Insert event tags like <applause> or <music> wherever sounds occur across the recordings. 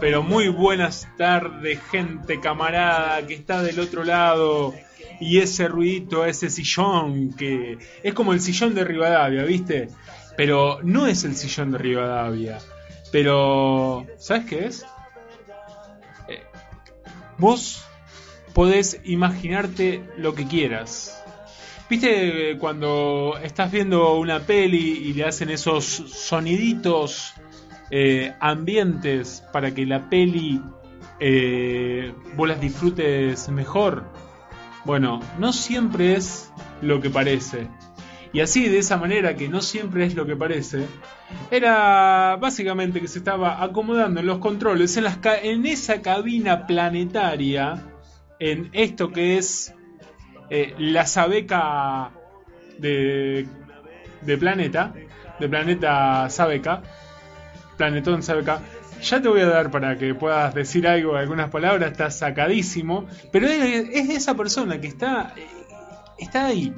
pero, muy buenas tardes, gente camarada que está del otro lado. Y ese ruidito, ese sillón que es como el sillón de Rivadavia, ¿viste? Pero no es el sillón de Rivadavia. Pero, ¿sabes qué es? Eh, vos podés imaginarte lo que quieras. ¿Viste cuando estás viendo una peli y le hacen esos soniditos eh, ambientes para que la peli eh, vos las disfrutes mejor? Bueno, no siempre es lo que parece. Y así, de esa manera, que no siempre es lo que parece, era básicamente que se estaba acomodando en los controles, en, esa cabina planetaria, en esto que es eh, la Sabeca de, de Planeta, de Planeta Sabeca, Planetón Sabeca. Ya te voy a dar para que puedas decir algo, algunas palabras, está sacadísimo, pero es, es esa persona que está, eh, está ahí,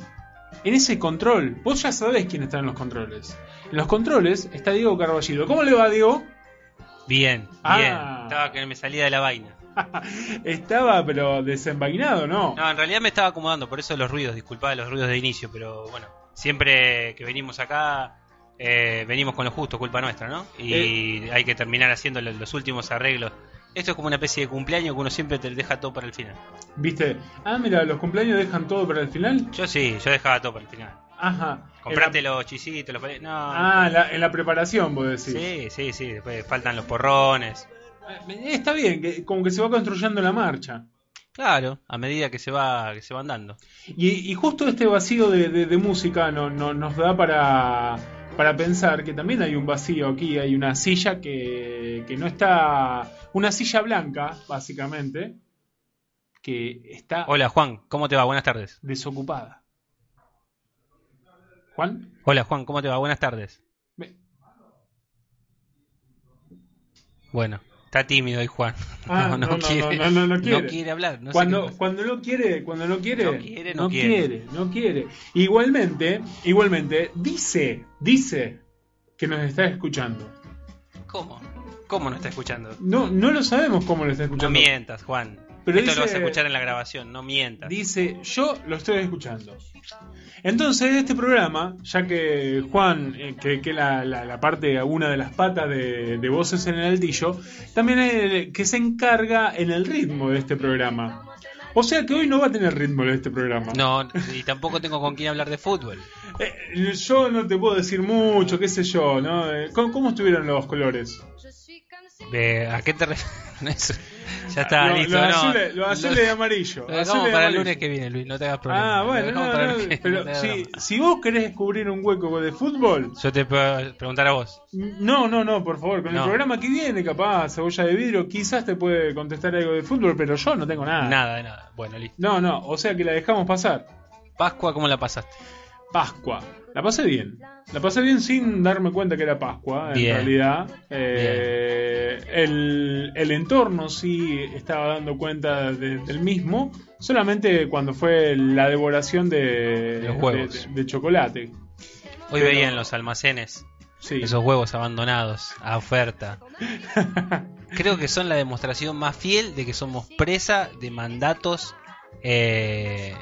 en ese control. Vos ya sabés quién está en los controles. En los controles está Diego Carballido. ¿Cómo le va, Diego? Bien, Ah. bien. Estaba que me salía de la vaina. <laughs> Estaba, pero desenvainado, ¿no? No, en realidad me estaba acomodando, por eso los ruidos, disculpad los ruidos de inicio, pero bueno, siempre que venimos acá, eh, venimos con lo justo, culpa nuestra, ¿no? Y hay que terminar haciendo lo- los últimos arreglos. Esto es como una especie de cumpleaños que uno siempre te deja todo para el final. ¿Viste? Ah, mira, los cumpleaños dejan todo para el final. Yo sí, yo dejaba todo para el final. Ajá. Comprate En la- los chisitos, los... No, Ah, la- en la preparación, vos decís. sí, sí, sí, después faltan los porrones. Eh, Está bien, que, como que se va construyendo la marcha. Claro, a medida que se va que se van dando. Y, y justo este vacío de, de- de música no, no- nos da para, para pensar que también hay un vacío aquí, hay una silla que, que no está, una silla blanca, básicamente, que está Hola Juan, ¿cómo te va? Buenas tardes. desocupada. Juan, Hola Juan, ¿cómo te va? Buenas tardes. Bueno, está tímido hoy Juan. Ah, no, no, no, no, no, no quiere. hablar. No cuando, cuando no quiere, cuando no quiere, No quiere, no no quiere. quiere, no quiere. Igualmente, igualmente, dice, dice que nos está escuchando. ¿Cómo? ¿Cómo no está escuchando? No, no lo sabemos cómo lo está No escuchando. mientas, Juan. Pero Esto lo dice- vas a escuchar en la grabación, no mientas. Dice, yo lo estoy escuchando. Entonces, este programa, ya que Juan, eh, que, que la, la- la parte, una de las patas de, de voces en el altillo, también es el que se encarga en el ritmo de este programa. O sea que hoy no va a tener ritmo de este programa. No, y tampoco tengo con quién hablar de fútbol. <laughs> Eh, yo no te puedo decir mucho, qué sé yo, ¿no? Eh, ¿Cómo, cómo estuvieron los colores? Eh, ¿A qué te refieres? <laughs> ya está, Lo- listo. los no. azules, los azules y amarillo. Lo dejamos para el lunes que viene, Luis, no te hagas problema. Ah, bueno, no, no, lunes pero te si, si vos querés descubrir un hueco de fútbol, Yo te puedo preguntar a vos. no, no, no, por favor, con el programa que viene, capaz, cebolla de vidrio, quizás te puede contestar algo de fútbol, pero yo no tengo nada. Nada de nada. Bueno, listo. No, no, o sea que la dejamos pasar. Pascua, ¿cómo la pasaste? Pascua. La pasé bien. La pasé bien sin darme cuenta que era Pascua, en Bien. realidad. Eh, el, el entorno sí estaba dando cuenta de- del mismo, solamente cuando fue la devoración de, Los huevos. de, de chocolate. Hoy Pero- veía en los almacenes Sí. esos huevos abandonados a oferta. <laughs> Creo que son la demostración más fiel de que somos presa de mandatos, eh,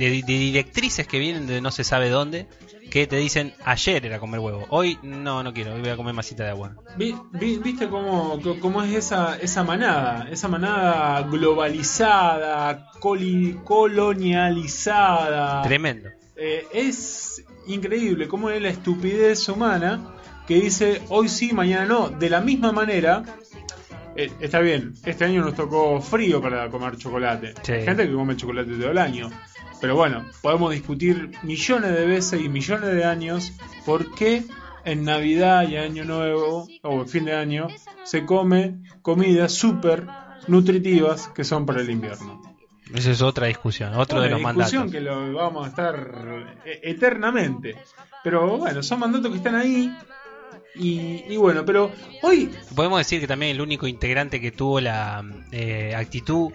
de, de directrices que vienen de no se sabe dónde, que te dicen ayer era comer huevo, hoy no, no quiero, hoy voy a comer masita de agua. Vi- vi- ¿Viste cómo, cómo es esa, esa manada? Esa manada globalizada, coli- colonializada. Tremendo. Eh, es increíble cómo es la estupidez humana que dice hoy sí, mañana no. De la misma manera, eh, está bien, este año nos tocó frío para comer chocolate. Sí. Gente que come chocolate todo el año. Pero bueno, podemos discutir millones de veces y millones de años por qué en Navidad y Año Nuevo o fin de año se come comidas súper nutritivas que son para el invierno. Esa es otra discusión, otro de Una los discusión mandatos. que lo vamos a estar eh, eternamente. Pero bueno, son mandatos que están ahí. Y, y bueno, pero hoy Podemos decir que también el único integrante que tuvo la eh, actitud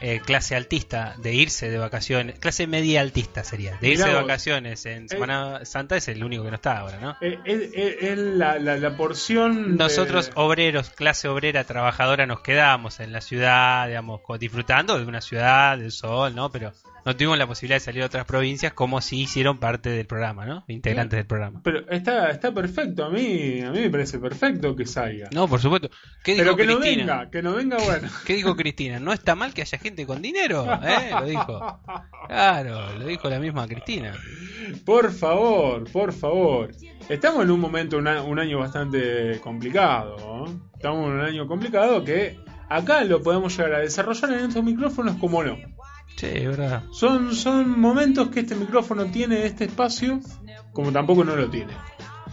eh, clase altista de irse de vacaciones, clase media altista sería, de irse Mirá de vacaciones en Semana Santa es el único que no está ahora, ¿no? Eh, Es, la, la- la porción. de- Nosotros, obreros, clase obrera, trabajadora, nos quedamos en la ciudad, digamos, disfrutando de una ciudad, del sol, ¿no? Pero no tuvimos la posibilidad de salir a otras provincias como si hicieron parte del programa, ¿no? Integrantes del programa. Pero está, está perfecto, a mí, a mí me parece perfecto que salga. No, por supuesto. ¿Qué dijo Pero que no Cristina? venga, que no venga, bueno. <laughs> ¿Qué dijo Cristina? ¿No está mal que haya gente con dinero? ¿Eh? Lo dijo. Claro, lo dijo la misma Cristina. Por favor, por favor. Estamos en un momento, un, año bastante complicado. ¿no? Estamos en un año complicado que acá lo podemos llegar a desarrollar en estos micrófonos como no. Sí, es verdad. Son, son momentos que este micrófono tiene este espacio como tampoco no lo tiene.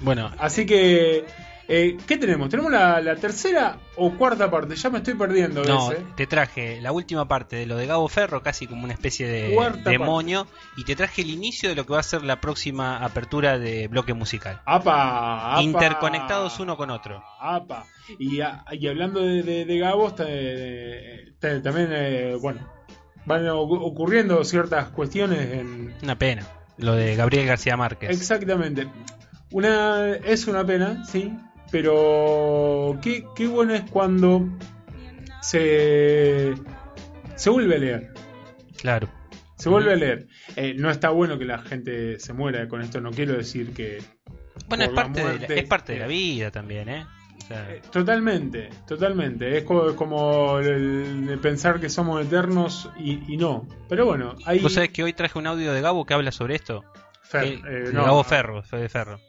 Bueno, Así que, eh, ¿qué tenemos? ¿Tenemos la, la tercera o cuarta parte? Ya me estoy perdiendo. no, ¿ves, eh? te traje la última parte de lo de Gabo Ferro, casi como una especie de Cuarta demonio, y te traje el inicio de lo que va a ser la próxima apertura de bloque musical. Apa, apa. Interconectados uno con otro. Apa. Y, y hablando de, de, de Gabo, está, eh, está- también, eh, bueno, van ocu- ocurriendo ciertas cuestiones en... Una pena. Lo de Gabriel García Márquez. Exactamente. Una, es una pena, sí, pero qué, qué bueno es cuando se, se vuelve a leer. Claro. Se vuelve a leer. Eh, no está bueno que la gente se muera con esto, no quiero decir que... Bueno, es parte, de la, es parte de la vida también, ¿eh? Sea, Eh, Totalmente, totalmente. Es co- como, el, el pensar que somos eternos y, y no. Pero bueno, ahí... Vos sabés que hoy traje un audio de Gabo que habla sobre esto. Fer, eh, no, Gabo Ferro, Ferro.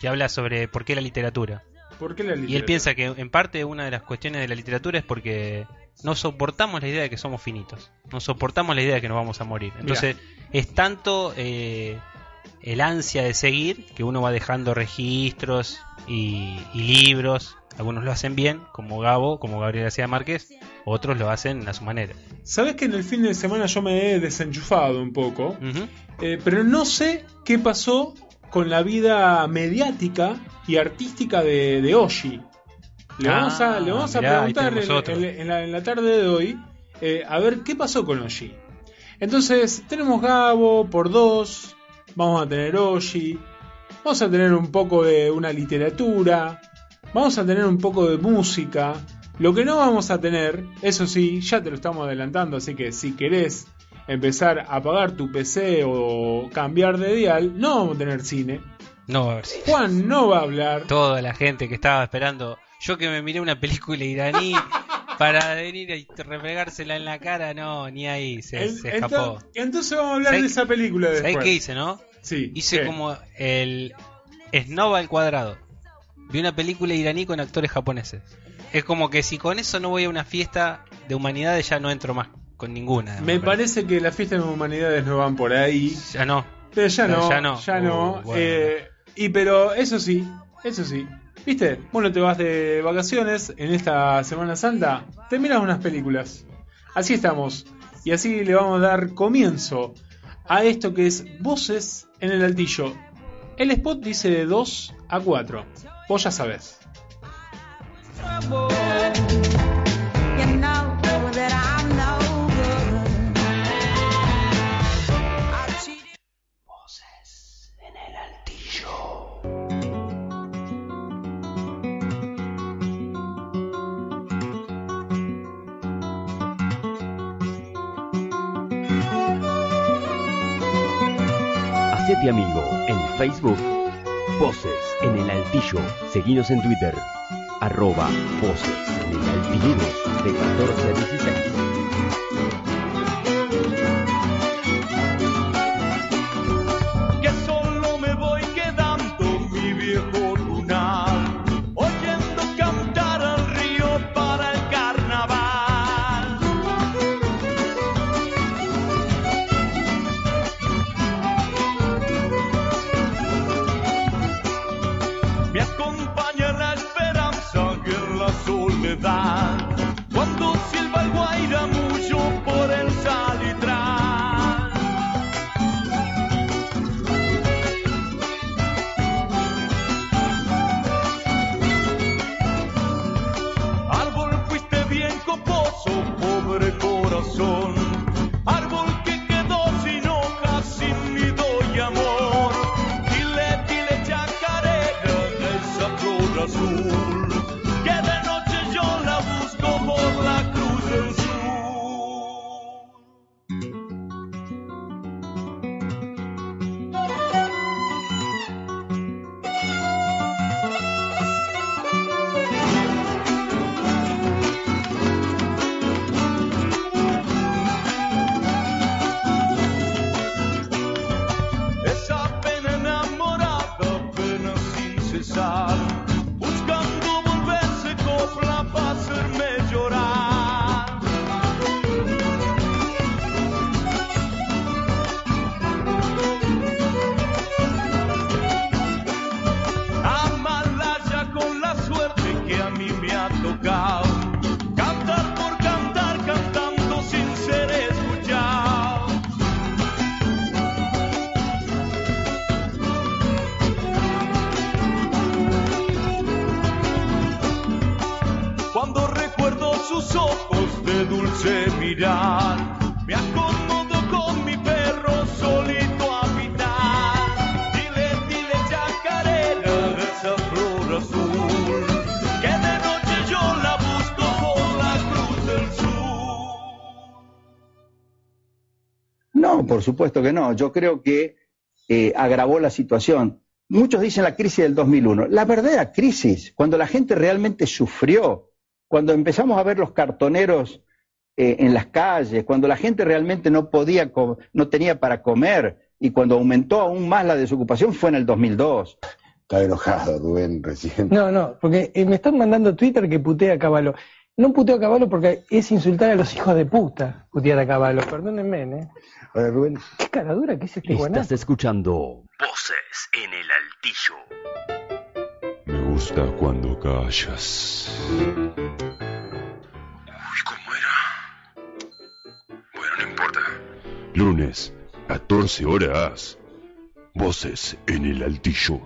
Que habla sobre por qué la literatura. ¿Por qué la Y él piensa que en parte una de las cuestiones de la literatura es porque no soportamos la idea de que somos finitos. No soportamos la idea de que nos vamos a morir. Entonces es tanto eh, el ansia de seguir que uno va dejando registros y, y libros. Algunos lo hacen bien, como Gabo, como Gabriel García Márquez. Otros lo hacen a su manera. ¿Sabes que en el fin de semana yo me he desenchufado un poco? Eh, pero no sé qué pasó con la vida mediática y artística de, de Oshi. Le Ah, vamos a, le vamos a mirá, preguntar tenemos en, otro. en- en la, en la tarde de hoy eh, a ver qué pasó con Oshi. Entonces, tenemos Gabo por dos, vamos a tener Oshi, vamos a tener un poco de una literatura, vamos a tener un poco de música. Lo que no vamos a tener, eso sí, ya te lo estamos adelantando, así que si querés empezar a apagar tu PC o cambiar de dial, no vamos a tener cine. No va a ver si. Juan no va a hablar. Toda la gente que estaba esperando. Yo que me miré una película iraní <laughs> para venir y refregársela en la cara, no, ni ahí se, se escapó. ento- entonces vamos a hablar ¿Sabés de esa película después. ¿Sabés qué hice, no? Sí. Hice ¿qué? como el Snob al cuadrado. Vi una película iraní con actores japoneses. Es como que si con eso no voy a una fiesta de humanidades ya no entro más con ninguna. Me parece que las fiestas de humanidades no van por ahí. Ya no. Pero ya Pero no, ya no. ya no. Uh, bueno. Eh, y pero eso sí, eso sí. ¿Viste? Bueno, te vas de vacaciones en esta Semana Santa, te miras unas películas. Así estamos. Y así le vamos a dar comienzo a esto que es Voces en el Altillo. El spot dice de 2 a 4. Vos ya sabés. No good. I cheated. Hacete amigo en Facebook. Voces en el Altillo. Seguinos en Twitter. Arroba Voces en el Altillidos de 14 a 16. Por supuesto que no. Yo creo que eh, agravó la situación. Muchos dicen la crisis del 2001. La verdadera crisis, cuando la gente realmente sufrió, cuando empezamos a ver los cartoneros eh, en las calles, cuando la gente realmente no podía, no tenía para comer y cuando aumentó aún más la desocupación fue en el 2002. Está enojado Rubén recién. No, no, porque eh, me están mandando Twitter que putea a Caballo. No puteo a Caballo porque es insultar a los hijos de puta, putear a Caballo. Perdónenme, ¿eh? Ahora, Rubén, Qué cara dura que es este guanaco. Estás escuchando Voces en el Altillo. Me gusta cuando callas. Uy, ¿cómo era? Bueno, no importa. Lunes, 14 horas. Voces en el Altillo.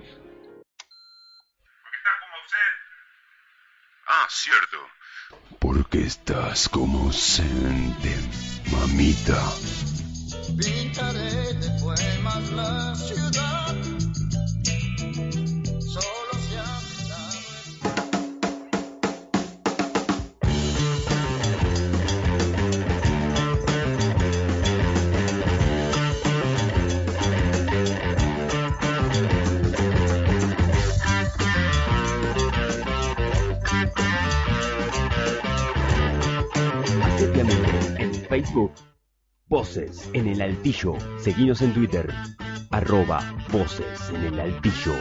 Ah, cierto. Porque estás como ausente, mamita. Pintaré de poemas la ciudad. Solo se ha en Facebook. Voces en el Altillo. Seguinos en Twitter. Arroba Voces en el Altillo.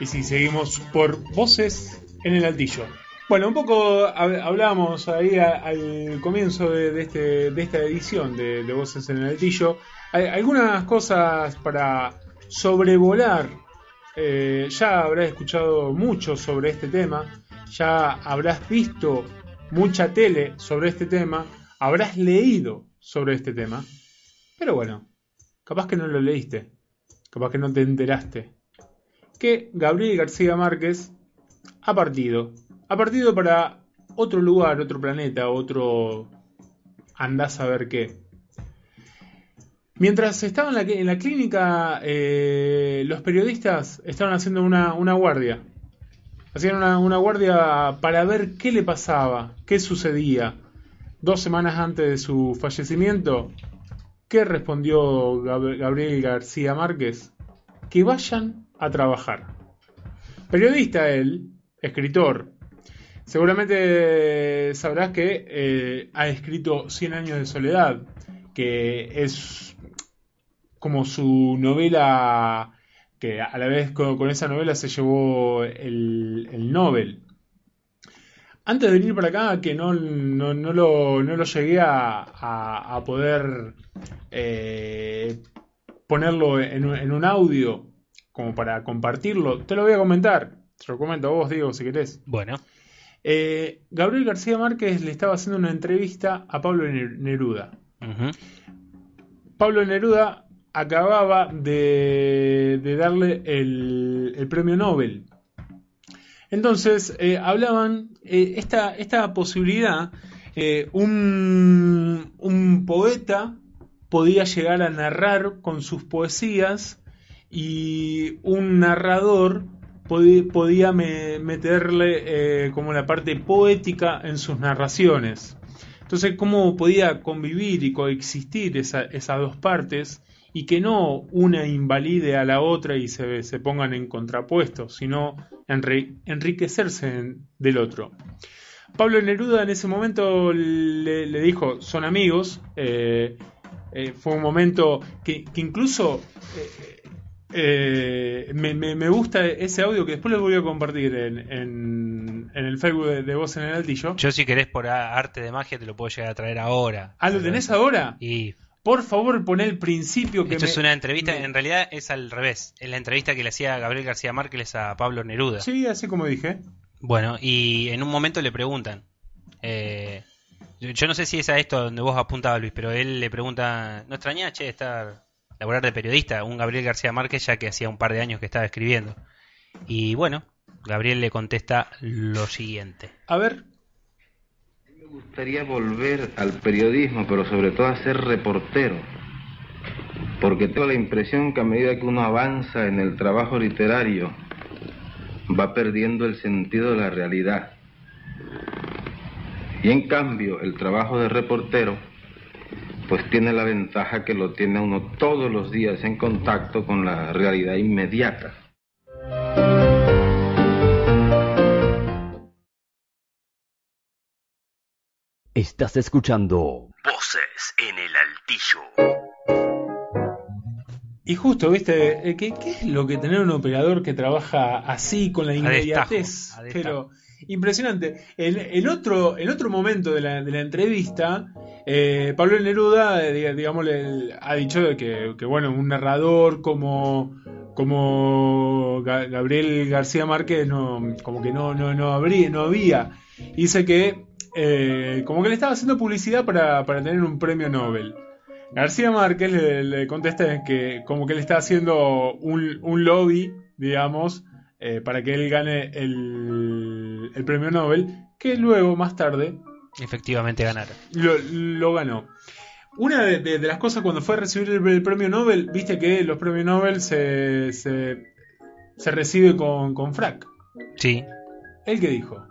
Y si seguimos por voces en el altillo. Bueno, un poco hab- hablábamos ahí al comienzo de, este, de esta edición de, Voces en el Altillo. Algunas cosas para sobrevolar. Eh, ya habrás escuchado mucho sobre este tema. Ya habrás visto mucha tele sobre este tema. Habrás leído sobre este tema. Pero bueno, capaz que no lo leíste. Capaz que no te enteraste que Gabriel García Márquez ha partido. Ha partido para otro lugar, otro planeta, otro... andás a ver qué. Mientras estaba en la, clínica, eh, los periodistas estaban haciendo una, guardia. Hacían una, guardia para ver qué le pasaba, qué sucedía. Dos semanas antes de su fallecimiento, ¿qué respondió Gab- Gabriel García Márquez? Que vayan a trabajar. Periodista él, escritor. Seguramente sabrás que eh, ha escrito Cien años de soledad, que es como su novela, que a la vez con, con esa novela se llevó el, el Nobel. Antes de venir para acá, que no, no, no lo, no lo llegué a, a- a poder eh, ponerlo en, un- en un audio como para compartirlo, te lo voy a comentar. Te lo comento a vos, Diego, si querés. Bueno, Eh, Gabriel García Márquez le estaba haciendo una entrevista a Pablo Ne- Neruda. Pablo Neruda acababa de, darle el, premio Nobel. Entonces, eh, hablaban eh, esta, esta posibilidad, eh, un, poeta podía llegar a narrar con sus poesías y un narrador podía, podía me- meterle como la parte poética en sus narraciones. Entonces, ¿cómo podía convivir y coexistir esa- esas dos partes y que no una invalide a la otra y se, se pongan en contrapuesto, sino enri- enriquecerse en- del otro? Pablo Neruda en ese momento le, le dijo, son amigos. eh, eh, fue un momento que, que incluso eh, eh, me, me- me gusta ese audio que después lo voy a compartir en, en- en el Facebook de, de Voz en el Altillo. Yo si querés por arte de magia te lo puedo llegar a traer ahora. Ah, ¿lo tenés ahora? Y Por favor, poné el principio que esto me- es una entrevista, me- en realidad es al revés. Es la entrevista que le hacía Gabriel García Márquez a Pablo Neruda. Sí, así como dije. Bueno, y en un momento le preguntan. eh, yo no sé si es a esto donde vos apuntabas, Luis, pero él le pregunta: ¿No extrañás, che, estar laburar de periodista? Un Gabriel García Márquez, ya que hacía un par de años que estaba escribiendo. Y bueno, Gabriel le contesta lo siguiente. A ver, Me gustaría volver al periodismo, pero sobre todo a ser reportero. Porque tengo la impresión que a medida que uno avanza en el trabajo literario, va perdiendo el sentido de la realidad. Y en cambio, el trabajo de reportero, pues tiene la ventaja que lo tiene uno todos los días en contacto con la realidad inmediata. Estás escuchando Voces en el Altillo. y justo, ¿viste? Eh, ¿Qué, qué es lo que tener un operador que trabaja así, con la A destajo, inmediatez? a destajo. Pero impresionante. En, en otro, en otro momento de la, de la entrevista, eh, Pablo Neruda, eh, diga- digamos, le- ha dicho que, que, bueno, un narrador como, como Ga- Gabriel García Márquez no, como que no, no, no, habría, no había. Dice que eh, como que le estaba haciendo publicidad para, para tener un premio Nobel. García Márquez le, le contesta que como que le está haciendo un, un lobby, digamos, eh, para que él gane el, el premio Nobel, que luego, más tarde, Efectivamente ganaron. lo, lo ganó. Una de, de- de las cosas cuando fue a recibir el, el premio Nobel, viste que los premios Nobel se, se, se recibe con, con frac. Sí, ¿Él qué dijo?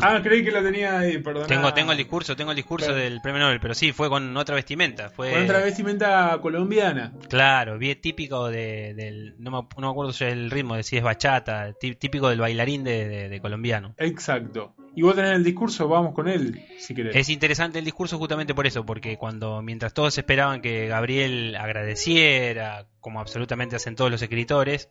Ah, creí que lo tenía ahí, perdón. tengo, tengo el discurso, tengo el discurso Claro. del premio Nobel, pero sí, fue con otra vestimenta. Fue, Con otra vestimenta colombiana. Claro, bien típico de, del. No me, no me acuerdo ya el ritmo, de si es bachata, tí- típico del bailarín de, de- de colombiano. Exacto. Y vos tenés el discurso, vamos con él, si querés. Es interesante el discurso justamente por eso, porque cuando mientras todos esperaban que Gabriel agradeciera, como absolutamente hacen todos los escritores,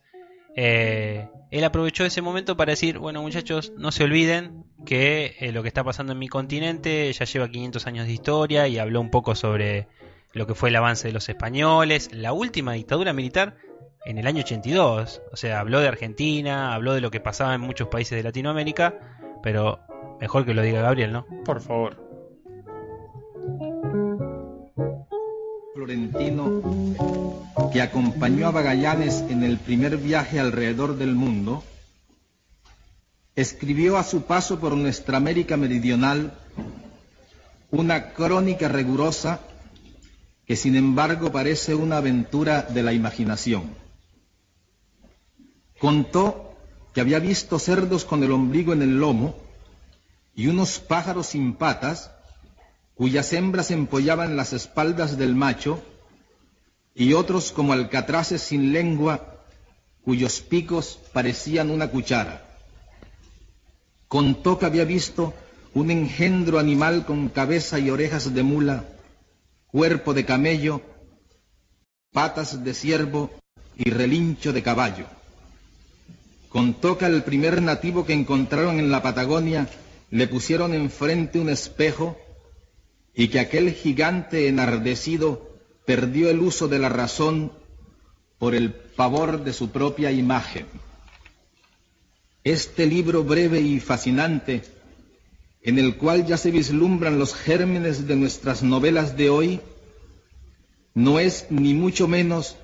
eh, él aprovechó ese momento para decir, bueno muchachos, no se olviden que eh, lo que está pasando en mi continente ya lleva 500 años de historia y habló un poco sobre lo que fue el avance de los españoles, la última dictadura militar en el año 82, o sea, habló de Argentina, habló de lo que pasaba en muchos países de Latinoamérica, pero mejor que lo diga Gabriel, ¿no? Por favor. Florentino que acompañó a Magallanes en el primer viaje alrededor del mundo, escribió a su paso por nuestra América Meridional una crónica rigurosa que sin embargo parece una aventura de la imaginación. Contó que había visto cerdos con el ombligo en el lomo y unos pájaros sin patas cuyas hembras empollaban las espaldas del macho, y otros como alcatraces sin lengua, cuyos picos parecían una cuchara. Contó que había visto un engendro animal con cabeza y orejas de mula, cuerpo de camello, patas de ciervo y relincho de caballo. Contó que al primer nativo que encontraron en la Patagonia le pusieron enfrente un espejo y que aquel gigante enardecido perdió el uso de la razón por el pavor de su propia imagen. Este libro breve y fascinante, en el cual ya se vislumbran los gérmenes de nuestras novelas de hoy, no es ni mucho menos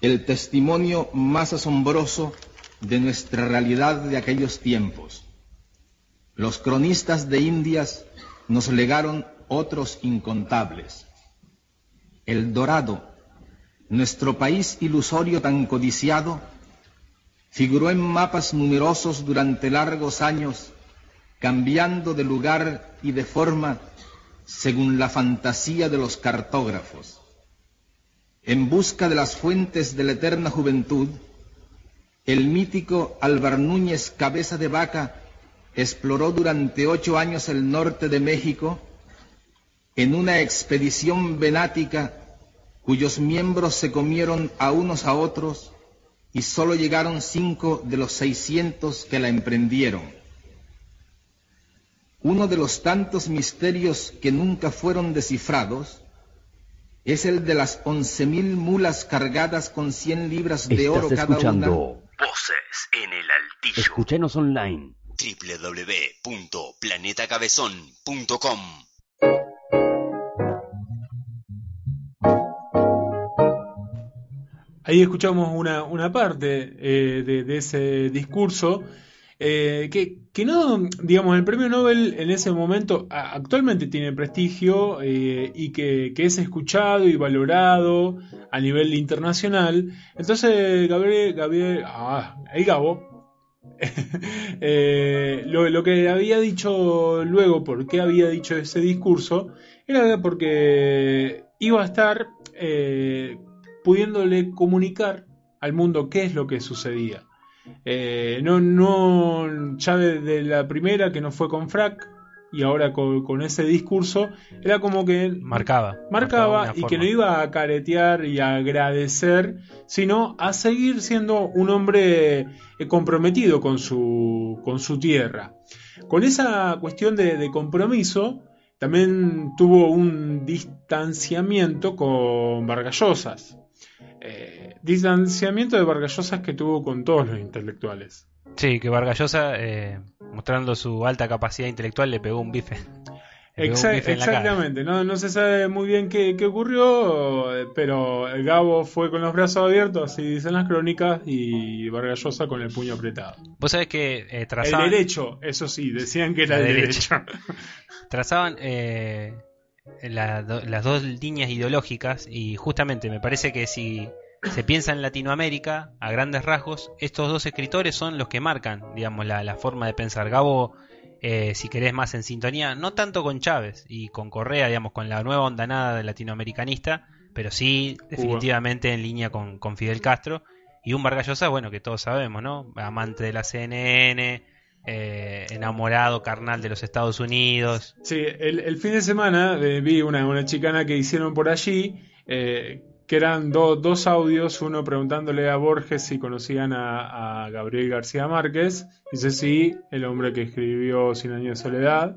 el testimonio más asombroso de nuestra realidad de aquellos tiempos. Los cronistas de Indias nos legaron otros incontables. El dorado, nuestro país ilusorio tan codiciado, figuró en mapas numerosos durante largos años, cambiando de lugar y de forma según la fantasía de los cartógrafos. En busca de las fuentes de la eterna juventud, el mítico Álvar Núñez Cabeza de Vaca exploró durante ocho años el norte de México en una expedición venática cuyos miembros se comieron a unos a otros y solo llegaron cinco de los 600 que la emprendieron. Uno de los tantos misterios que nunca fueron descifrados es el de las 11.000 mulas cargadas con 100 libras de oro Estás cada una. escuchando Voces en el altillo. Escuchanos online. www.planetacabezón.com Ahí escuchamos una, una parte eh, de, ese discurso eh, que, que no, digamos, el premio Nobel en ese momento actualmente tiene prestigio eh, y que, que es escuchado y valorado a nivel internacional. Entonces, Gabriel, Gabriel, ah, ahí Gabo, <laughs> lo, lo que había dicho luego, por qué había dicho ese discurso, era porque iba a estar pudiéndole comunicar al mundo qué es lo que sucedía. Eh, no, no, ya de, de la primera que no fue con Frac y ahora con, con ese discurso, era como que Marcaba. marcaba y forma. que no iba a caretear y a agradecer, sino a seguir siendo un hombre eh, comprometido con su, con su tierra. Con esa cuestión de, de compromiso, también tuvo un distanciamiento con Vargallosas. Eh, distanciamiento de Vargallosas que tuvo con todos los intelectuales. Sí, que Vargallosa, eh, mostrando su alta capacidad intelectual, le pegó un bife. Exactamente, no, no se sabe muy bien qué, qué ocurrió, eh, pero el Gabo fue con los brazos abiertos, así dicen las crónicas, y Vargallosa con el puño apretado. Vos sabés que eh, El trazaban, derecho, eso sí, decían que era el derecho. <laughs> trazaban eh, la- do- las dos líneas ideológicas y justamente me parece que si se piensa en Latinoamérica, a grandes rasgos, estos dos escritores son los que marcan, digamos, la, la forma de pensar. Gabo, eh, si querés más en sintonía, no tanto con Chávez y con Correa, digamos, con la nueva ondanada de latinoamericanista, pero sí definitivamente en línea con, con Fidel Castro. Y un Vargas Llosa, bueno, que todos sabemos, ¿no? Amante de la CNN, eh, enamorado, carnal de los Estados Unidos. Sí, el, fin de semana eh, vi una, una chicana que hicieron por allí, eh, que eran do- dos audios, uno preguntándole a Borges si conocían a, a Gabriel García Márquez, dice sí, el hombre que escribió Cien años de soledad,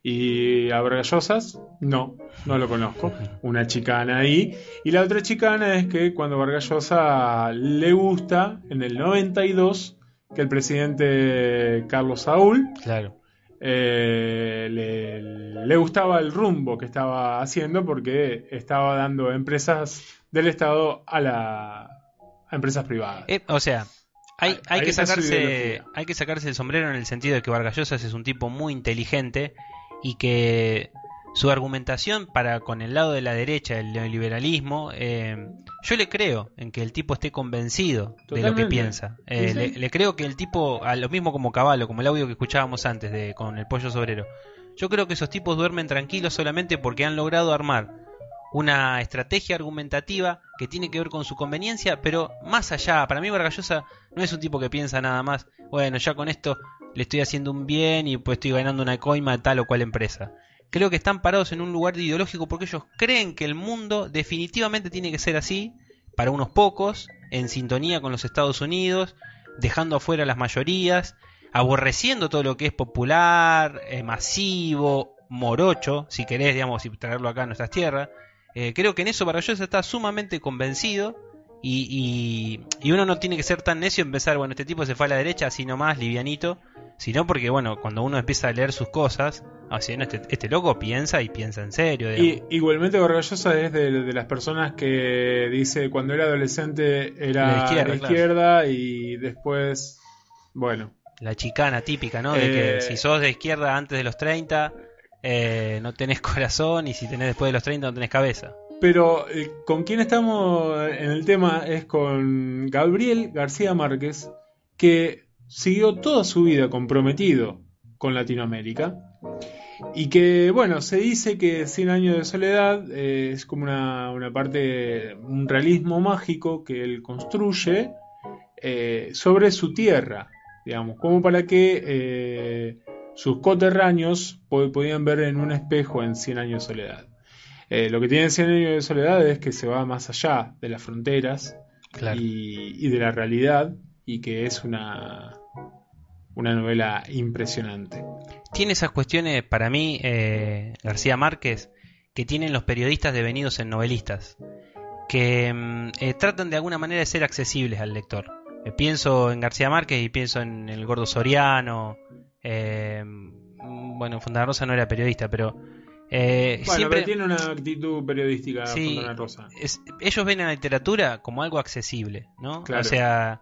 y a Vargallosas, no, no lo conozco, una chicana ahí, y la otra chicana es que cuando Vargallosa le gusta, en el 92, que el presidente Carlos Saúl, Claro. eh, le, le gustaba el rumbo que estaba haciendo porque estaba dando empresas del Estado a, la, a empresas privadas. Eh, o sea, hay, hay que sacarse hay que sacarse el sombrero en el sentido de que Vargas Llosa es un tipo muy inteligente y que su argumentación para con el lado de la derecha, el neoliberalismo, eh, yo le creo en que el tipo esté convencido de lo que piensa. Eh, Sí. Le, le creo que el tipo, a lo mismo como Caballo, como el audio que escuchábamos antes de con el pollo sobrero, yo creo que esos tipos duermen tranquilos solamente porque han logrado armar una estrategia argumentativa que tiene que ver con su conveniencia, pero más allá, para mí Vargallosa no es un tipo que piensa nada más, bueno, ya con esto le estoy haciendo un bien y pues estoy ganando una coima de tal o cual empresa. Creo que están parados en un lugar ideológico porque ellos creen que el mundo definitivamente tiene que ser así, para unos pocos, en sintonía con los Estados Unidos, dejando afuera las mayorías, aborreciendo todo lo que es popular, eh, masivo, morocho, si querés, digamos, y traerlo acá a nuestras tierras. Eh, creo que en eso Vargallosa está sumamente convencido y, y, y uno no tiene que ser tan necio en pensar, bueno, este tipo se fue a la derecha así nomás, livianito, sino porque, bueno, cuando uno empieza a leer sus cosas, así, no, este, este loco piensa y piensa en serio. Y igualmente Vargallosa es de, de las personas que dice cuando era adolescente era De de izquierda, izquierda, claro. y después, bueno, La chicana típica, ¿no? De Eh, que si sos de izquierda antes de los 30, eh, no tenés <laughs> corazón y si tenés después de los 30 no tenés cabeza. Pero eh, con quien estamos en el tema es con Gabriel García Márquez, que siguió toda su vida comprometido con Latinoamérica y que, bueno, se dice que Cien años de soledad eh, es como una, parte, un realismo mágico que él construye eh, sobre su tierra, digamos, como para que sus coterráneos po- podían ver en un espejo en Cien años de soledad. Eh, lo que tiene Cien años de soledad es que se va más allá de las fronteras Claro. y, y de la realidad y que es una, una novela impresionante. Tiene esas cuestiones, para mí, eh, García Márquez, que tienen los periodistas devenidos en novelistas, que mm, eh, tratan de alguna manera de ser accesibles al lector. Pienso en García Márquez y pienso en el Gordo Soriano. mm, bueno, Fontana Rosa no era periodista, pero eh, Bueno, siempre pero tiene una actitud periodística Sí, Fontana Rosa. es- ellos ven a la literatura como algo accesible, ¿no? Claro. O sea,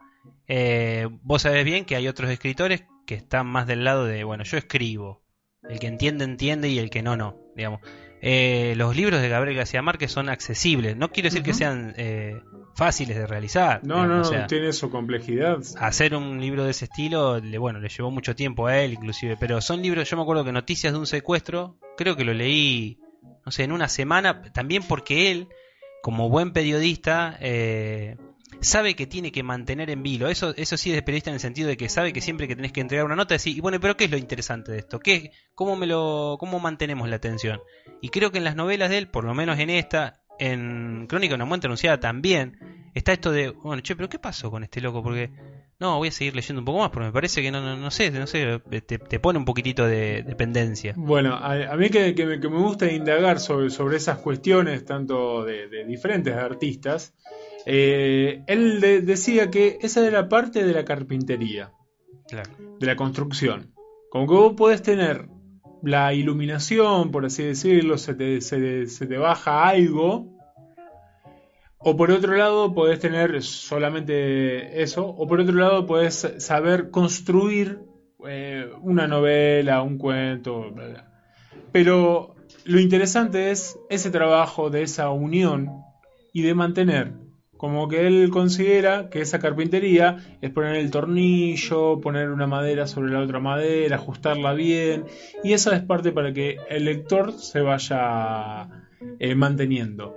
eh, vos sabés bien que hay otros escritores que están más del lado de, bueno, yo escribo. El que entiende, entiende y el que no, no, digamos. Eh, los libros de Gabriel García Márquez son accesibles. No quiero decir que sean eh, fáciles de realizar. No, digamos, no, o sea, tiene su complejidad. hacer un libro de ese estilo, le, bueno, le llevó mucho tiempo a él inclusive, pero son libros, yo me acuerdo que Noticias de un secuestro, creo que lo leí, no sé, en una semana, también porque él, como buen periodista, eh, sabe que tiene que mantener en vilo, eso, eso sí es de periodista en el sentido de que sabe que siempre que tenés que entregar una nota, decir, y bueno, pero ¿qué es lo interesante de esto? ¿Qué, cómo, me lo, ¿Cómo mantenemos la atención? Y creo que en las novelas de él, por lo menos en esta, en Crónica de una muerte anunciada también, está esto de, bueno, che, pero ¿qué pasó con este loco? Porque, no, voy a seguir leyendo un poco más, porque me parece que no, no, no sé, no sé, te, te pone un poquitito de dependencia. Bueno, a, mí que, que me, que me gusta indagar sobre, sobre esas cuestiones, tanto de, de diferentes artistas, eh, él de- decía que esa era parte de la carpintería, Claro. de la construcción. Como que vos podés tener la iluminación, por así decirlo, se te, se- se te baja algo, o por otro lado podés tener solamente eso, o por otro lado podés saber construir eh, una novela, un cuento, bla, bla. Pero lo interesante es ese trabajo de esa unión y de mantener. Como que él considera que esa carpintería es poner el tornillo, poner una madera sobre la otra madera, ajustarla bien. Y eso es parte para que el lector se vaya eh, manteniendo.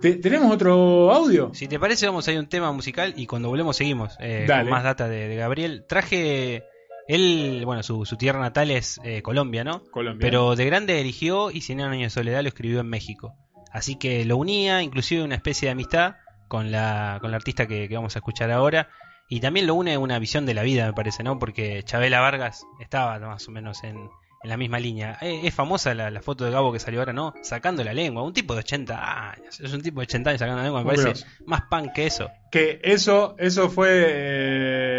Te- ¿Tenemos otro audio? Si te parece, vamos a ir a un tema musical y cuando volvemos seguimos eh, Dale. con más data de, de Gabriel. Traje, él, bueno, su, su tierra natal es eh, Colombia, ¿no? Colombia. Pero de grande eligió y Cien años de soledad lo escribió en México. Así que lo unía, inclusive una especie de amistad con la, con la artista que, vamos a escuchar ahora. Y también lo une una visión de la vida, me parece, ¿no? Porque Chabela Vargas estaba más o menos en, en la misma línea. Eh, es famosa la, la foto de Gabo que salió ahora, ¿no? Sacando la lengua. Un tipo de 80 años. Es un tipo de 80 años sacando la lengua. Me parece más pan que eso. Que eso, eso fue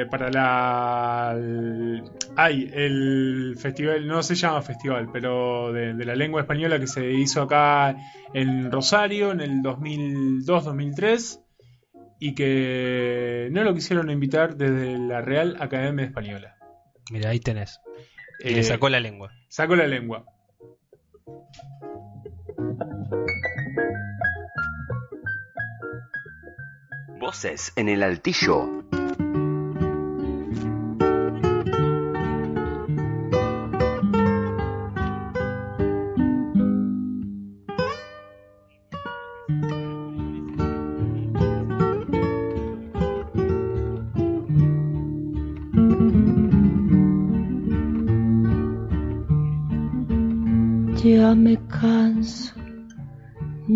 eh, para la. el- ay, el festival, no se llama festival, pero de, de la lengua española que se hizo acá en Rosario en el 2002-2003 y que no lo quisieron invitar desde la Real Academia Española. Mira, ahí tenés. Y Eh, le sacó la lengua. Sacó la lengua. Voces en el altillo.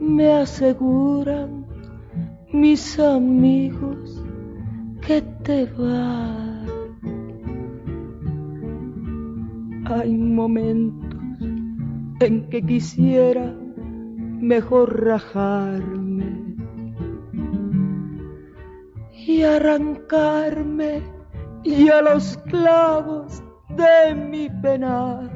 me aseguran mis amigos que te vas. Hay momentos en que quisiera mejor rajarme y arrancarme y a los clavos de mi penar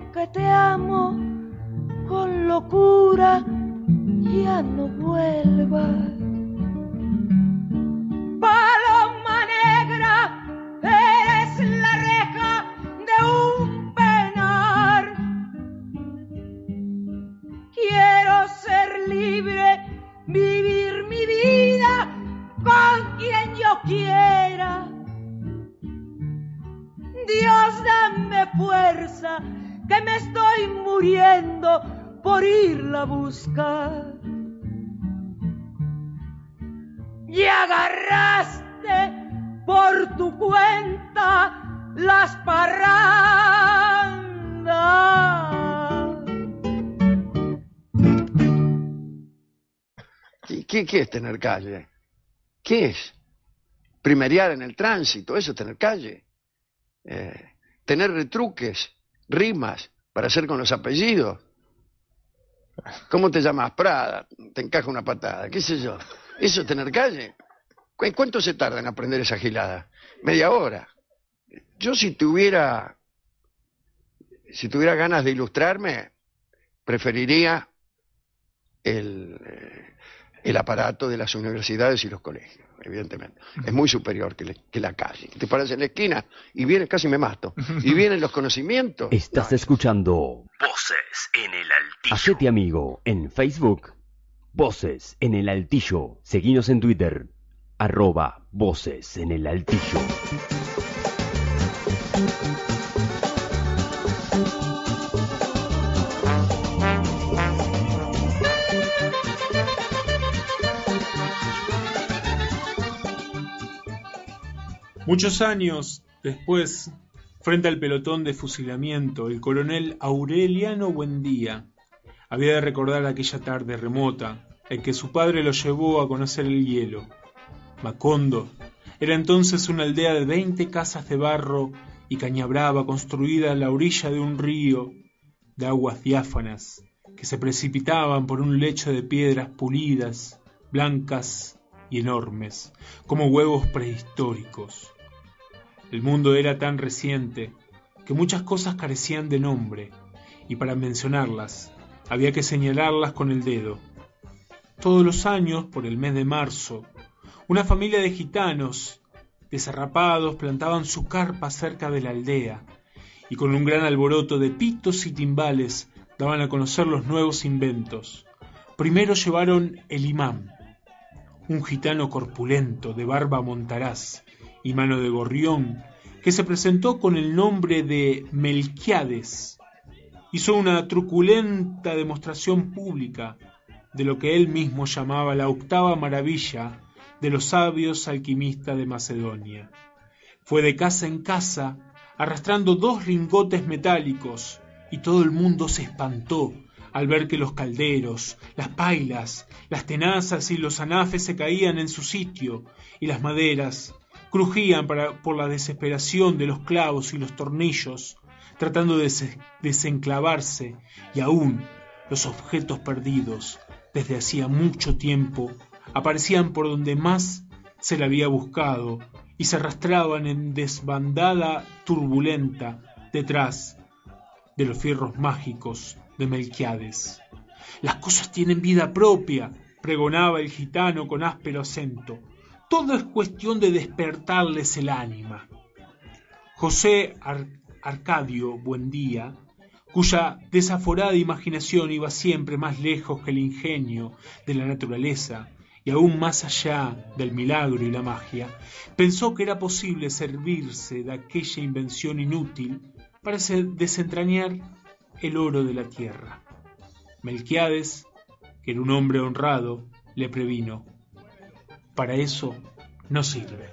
aunque te amo con locura, ya no vuelvas. Paloma negra, eres la reja de un penar. Quiero ser libre, vivir mi vida con quien yo quiera. Dios, dame fuerza, que me estoy muriendo por irla a buscar. Y agarraste por tu cuenta las parrandas. ¿Qué, qué, es tener calle? ¿Qué es? Primeriar en el tránsito, eso es tener calle. Eh, tener retruques, rimas para hacer con los apellidos. ¿Cómo te llamas? Prada. Te encaja una patada. ¿Qué sé yo? ¿Eso es tener calle? ¿Cu- en ¿Cuánto se tarda en aprender esa gilada? Media hora. Yo si tuviera, si tuviera ganas de ilustrarme, preferiría el, eh, el aparato de las universidades y los colegios, evidentemente. Es muy superior que, le- que la calle. Te paras en la esquina y vienes, casi me mato. Y vienen los conocimientos. Estás escuchando Voces en el altillo. Hacete amigo en Facebook. Voces en el Altillo. Seguinos en Twitter. Arroba Voces en el Altillo. Muchos años después, frente al pelotón de fusilamiento, el coronel Aureliano Buendía había de recordar aquella tarde remota en que su padre lo llevó a conocer el hielo. Macondo era entonces una aldea de veinte casas de barro y caña brava construida a la orilla de un río de aguas diáfanas que se precipitaban por un lecho de piedras pulidas, blancas y enormes, como huevos prehistóricos. El mundo era tan reciente que muchas cosas carecían de nombre, y para mencionarlas había que señalarlas con el dedo. Todos los años, por el mes de marzo, una familia de gitanos desarrapados plantaban su carpa cerca de la aldea, y con un gran alboroto de pitos y timbales daban a conocer los nuevos inventos. Primero llevaron el imán, un gitano corpulento de barba montaraz y mano de gorrión, que se presentó con el nombre de Melquiades. Hizo una truculenta demostración pública de lo que él mismo llamaba la octava maravilla de los sabios alquimistas de Macedonia. Fue de casa en casa arrastrando dos lingotes metálicos y todo el mundo se espantó al ver que los calderos, las pailas, las tenazas y los anafes se caían en su sitio y las maderas crujían para- por la desesperación de los clavos y los tornillos, tratando de des- desenclavarse y aún los objetos perdidos desde hacía mucho tiempo aparecían por donde más se le había buscado y se arrastraban en desbandada turbulenta detrás de los fierros mágicos de Melquiades. Las cosas tienen vida propia, pregonaba el gitano con áspero acento. Todo es cuestión de despertarles el ánima. José Ar- Arcadio Buendía, cuya desaforada imaginación iba siempre más lejos que el ingenio de la naturaleza y aún más allá del milagro y la magia, pensó que era posible servirse de aquella invención inútil para se- desentrañar el oro de la tierra. Melquiades, que era un hombre honrado, le previno, para eso no sirve.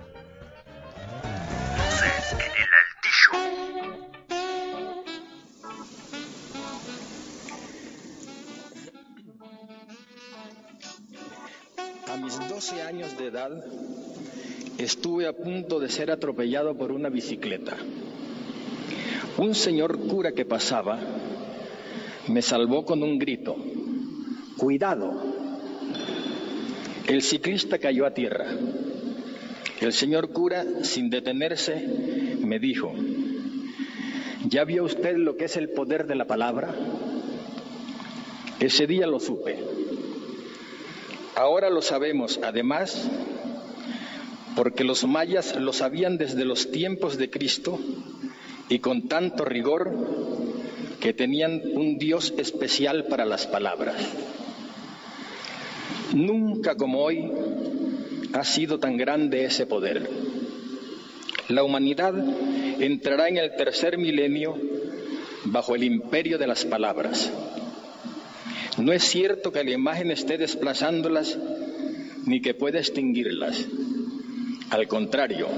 A mis 12 años de edad estuve a punto de ser atropellado por una bicicleta. Un señor cura que pasaba me salvó con un grito. ¡Cuidado! El ciclista cayó a tierra. El señor cura, sin detenerse, me dijo, ¿ya vio usted lo que es el poder de la palabra? Ese día lo supe. Ahora lo sabemos, además, porque los mayas lo sabían desde los tiempos de Cristo y con tanto rigor que tenían un Dios especial para las palabras. Nunca como hoy ha sido tan grande ese poder. La humanidad entrará en el tercer milenio bajo el imperio de las palabras. No es cierto que la imagen esté desplazándolas ni que pueda extinguirlas. Al contrario,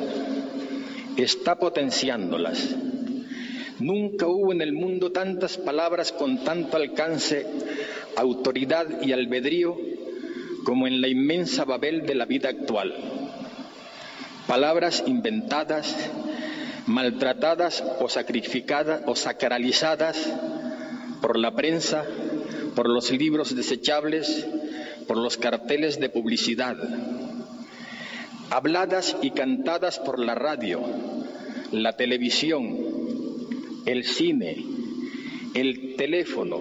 está potenciándolas. Nunca hubo en el mundo tantas palabras con tanto alcance, autoridad y albedrío como en la inmensa Babel de la vida actual. Palabras inventadas, maltratadas o sacrificadas o sacralizadas por la prensa, por los libros desechables, por los carteles de publicidad, habladas y cantadas por la radio, la televisión, el cine, el teléfono,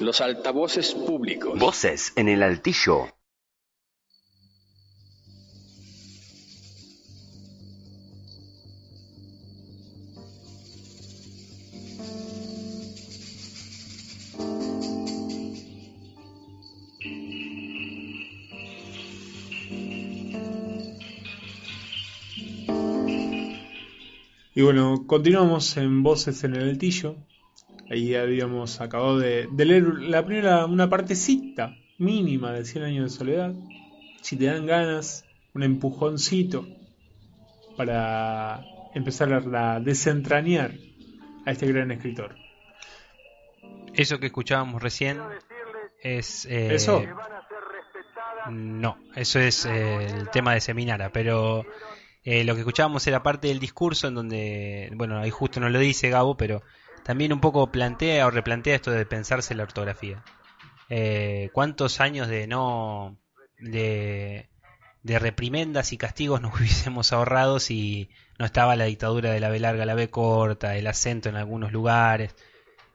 los altavoces públicos. Voces en el altillo. Y bueno, continuamos en Voces en el Altillo. Ahí habíamos acabado de, de leer la primera, una partecita mínima de 100 años de soledad. Si te dan ganas, un empujoncito para empezar a, a desentrañar a este gran escritor. Eso que escuchábamos recién es... eh, ¿Eso? No, eso es eh, el tema de Seminara, pero eh, lo que escuchábamos era parte del discurso en donde, bueno, ahí justo no lo dice Gabo, pero también un poco plantea o replantea esto de pensarse la ortografía. Eh, ¿Cuántos años de no... de, de reprimendas y castigos nos <laughs> hubiésemos ahorrado si no estaba la dictadura de la B larga, la B corta, el acento en algunos lugares?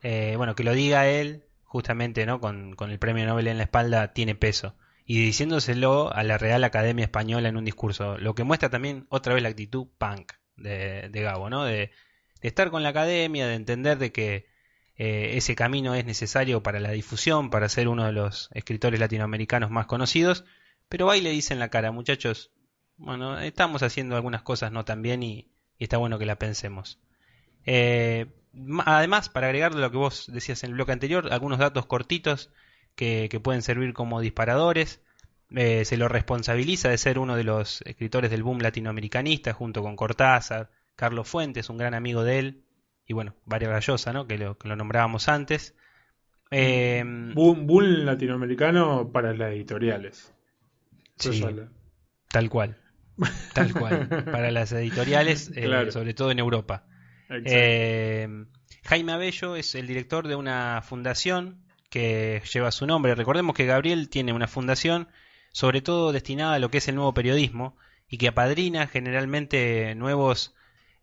Eh, bueno, que lo diga él, justamente, ¿no? Con, con el premio Nobel en la espalda, tiene peso y diciéndoselo a la Real Academia Española en un discurso, lo que muestra también otra vez la actitud punk de, de Gabo, ¿no? De, de estar con la academia, de entender de que eh, ese camino es necesario para la difusión, para ser uno de los escritores latinoamericanos más conocidos, pero y le dice en la cara, muchachos, bueno, estamos haciendo algunas cosas no tan bien y, está bueno que la pensemos. Eh, además, para agregar lo que vos decías en el bloque anterior, algunos datos cortitos que, que pueden servir como disparadores. Eh, se lo responsabiliza de ser uno de los escritores del boom latinoamericanista, junto con Cortázar, Carlos Fuentes, un gran amigo de él, y bueno, Vario Gallosa, ¿no? que, lo, que lo nombrábamos antes. Eh, Boom, boom latinoamericano para las editoriales. Sí, tal cual. Tal cual. <laughs> Para las editoriales, eh, Claro. sobre todo en Europa. Eh, Jaime Abello es el director de una fundación que lleva su nombre. Recordemos que Gabriel tiene una fundación sobre todo destinada a lo que es el nuevo periodismo y que apadrina generalmente nuevos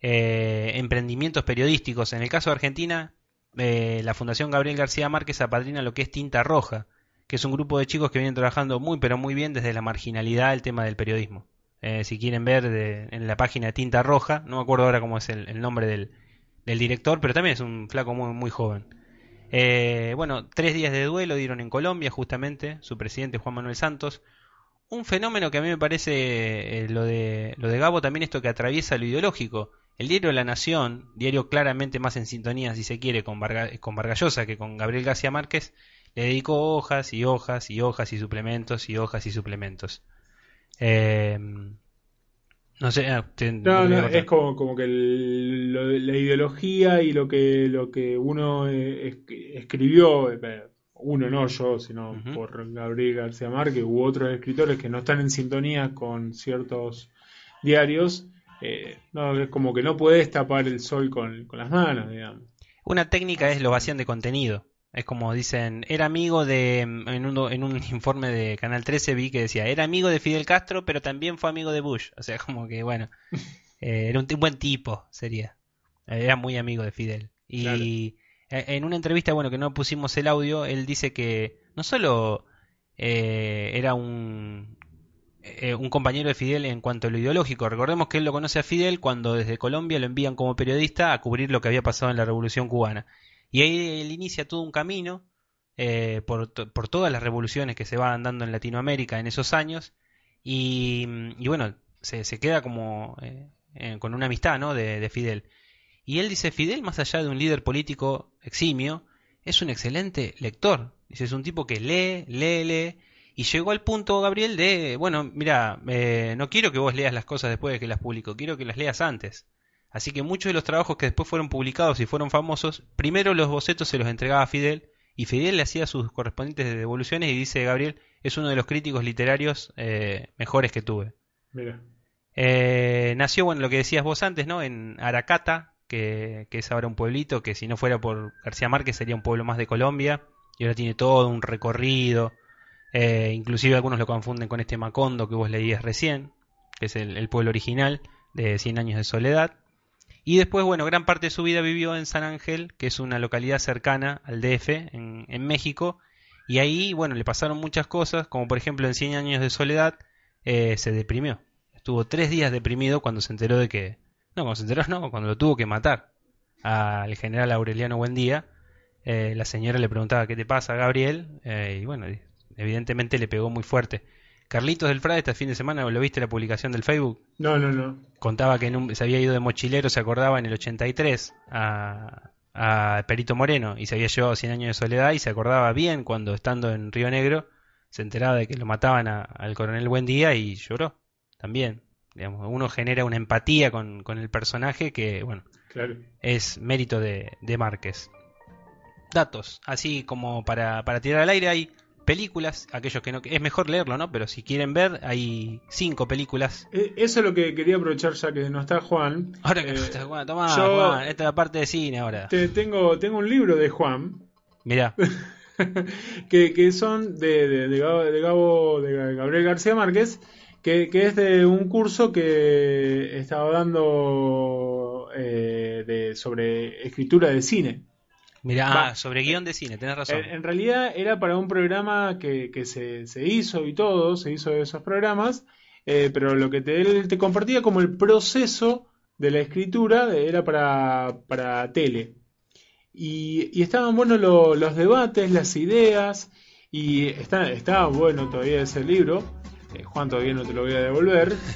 eh, emprendimientos periodísticos. En el caso de Argentina, eh, la Fundación Gabriel García Márquez apadrina lo que es Tinta Roja, que es un grupo de chicos que vienen trabajando muy pero muy bien desde la marginalidad el tema del periodismo. Eh, si quieren ver de- en la página de Tinta Roja, no me acuerdo ahora cómo es el, nombre del, del director, pero también es un flaco muy, muy joven. Eh, bueno, tres días de duelo dieron en Colombia, justamente, su presidente Juan Manuel Santos. un fenómeno que a mí me parece eh, lo de lo de Gabo también esto que atraviesa lo ideológico. El diario La Nación, diario claramente más en sintonía, si se quiere, con, Varga- con Vargallosa que con Gabriel García Márquez, le dedicó hojas y hojas y hojas y suplementos y hojas y suplementos. Eh, no sé, ah, te- No, es como, como que el- lo- la ideología y lo que, lo que uno eh, es- escribió, eh, uno no yo, sino por Gabriel García Márquez u otros escritores que no están en sintonía con ciertos diarios, eh, no, es como que no puedes tapar el sol con, con las manos, digamos. Una técnica es lo vacían de contenido. Es como dicen, era amigo de, en un, en un <laughs> informe de Canal 13 vi que decía, era amigo de Fidel Castro, pero también fue amigo de Bush. O sea, <laughs> como que, bueno, <laughs> eh, era un, buen tipo, sería. Eh, Era muy amigo de Fidel. Y eh, en una entrevista, bueno, que no pusimos el audio, él dice que no solo eh, era un, eh, un compañero de Fidel en cuanto a lo ideológico. Recordemos que él lo conoce a Fidel cuando desde Colombia lo envían como periodista a cubrir lo que había pasado en la Revolución Cubana. Y ahí él inicia todo un camino eh, por, por todas las revoluciones que se van dando en Latinoamérica en esos años. Y, y bueno, se, queda como eh, con una amistad ¿no? de, de Fidel. Y él dice, Fidel, más allá de un líder político eximio, es un excelente lector. Dice, es un tipo que lee, lee, lee. Y llegó al punto, Gabriel, de, bueno, mira, eh, no quiero que vos leas las cosas después de que las publico, quiero que las leas antes. Así que muchos de los trabajos que después fueron publicados y fueron famosos, primero los bocetos se los entregaba a Fidel y Fidel le hacía sus correspondientes devoluciones y dice Gabriel, es uno de los críticos literarios eh, mejores que tuve. Mira. Eh, nació, bueno, lo que decías vos antes, ¿no? En Aracata, que, que es ahora un pueblito que si no fuera por García Márquez sería un pueblo más de Colombia. Y ahora tiene todo un recorrido. Eh, inclusive algunos lo confunden con este Macondo que vos leías recién, que es el, el pueblo original de Cien Años de Soledad. Y después, bueno, gran parte de su vida vivió en San Ángel, que es una localidad cercana al DF, en, en México. Y ahí, bueno, le pasaron muchas cosas, como por ejemplo en Cien Años de Soledad eh, se deprimió. Estuvo tres días deprimido cuando se enteró de que... No, cuando se enteró, no, cuando lo tuvo que matar al general Aureliano Buendía. Eh, la señora le preguntaba, ¿qué te pasa, Gabriel? Eh, y bueno, evidentemente le pegó muy fuerte. Carlitos del Frade, este fin de semana, ¿lo viste la publicación del Facebook? No, no, no. Contaba que en un- se había ido de mochilero, se acordaba, en el 83 a, a Perito Moreno y se había llevado 100 años de soledad y se acordaba bien cuando estando en Río Negro se enteraba de que lo mataban a- al coronel Buendía y lloró también. Digamos, uno genera una empatía con, con el personaje que, bueno, Claro. es mérito de, de Márquez. Datos, así como para, para tirar al aire hay películas, aquellos que no... Es mejor leerlo, ¿no? Pero si quieren ver, hay cinco películas. Eh, Eso es lo que quería aprovechar ya que no está Juan. Ahora que Eh, no está Juan, tomá, yo- Juan, esta es la parte de cine ahora. Te- tengo, tengo un libro de Juan Mirá, <laughs> que, que son de, de, de Gabo, de Gabo- de Gabriel García Márquez, que, que es de un curso que estaba dando eh, de, sobre escritura de cine. Mirá, ah, sobre guion de cine, tenés razón. En, en realidad era para un programa que, que se, se hizo y todo, se hizo de esos programas, eh, pero lo que te, él te compartía como el proceso de la escritura de- era para, para tele. Y, y estaban buenos lo- los debates, las ideas, y está, estaba bueno todavía ese libro. Eh, Juan, todavía no te lo voy a devolver. <laughs>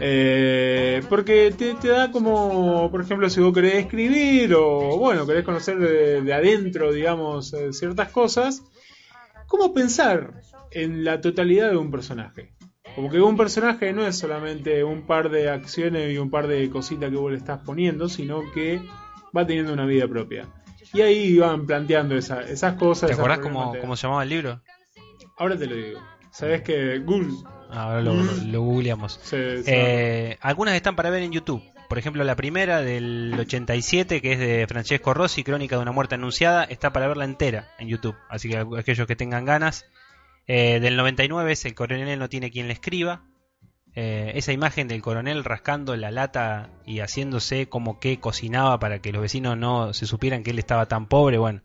Eh, porque te, te da como, por ejemplo, si vos querés escribir o, bueno, querés conocer de, de adentro, digamos, eh, ciertas cosas, ¿cómo pensar en la totalidad de un personaje? Como que un personaje no es solamente un par de acciones y un par de cositas que vos le estás poniendo, sino que va teniendo una vida propia. Y ahí van planteando esa- esas cosas. ¿Te acordás cómo, cómo se llamaba el libro? Ahora te lo digo. Sabes que Google. Ahora lo, lo googleamos. Eh, algunas están para ver en YouTube. Por ejemplo, la primera del 87, que es de Francesco Rossi, Crónica de una muerte anunciada, está para verla entera en YouTube. Así que aquellos que tengan ganas. Eh, del 99 es El coronel no tiene quien le escriba. Eh, esa imagen del coronel rascando la lata y haciéndose como que cocinaba para que los vecinos no se supieran que él estaba tan pobre, bueno.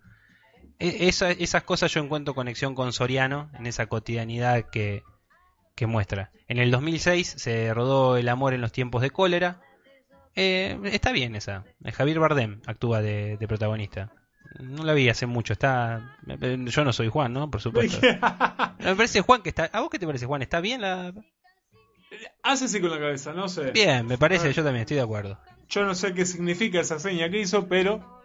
E- esa- esas cosas yo encuentro conexión con Soriano en esa cotidianidad que, que muestra. En el 2006 se rodó El amor en los tiempos de cólera. Eh, está bien esa. Eh, Javier Bardem actúa de, de protagonista. No la vi hace mucho. Está. Yo no soy Juan, ¿no? Por supuesto. <laughs> Me parece Juan que está. ¿A vos qué te parece Juan? ¿Está bien la.? Hace así con la cabeza, no sé. Bien, me parece. Yo también estoy de acuerdo. Yo no sé qué significa esa seña que hizo, pero.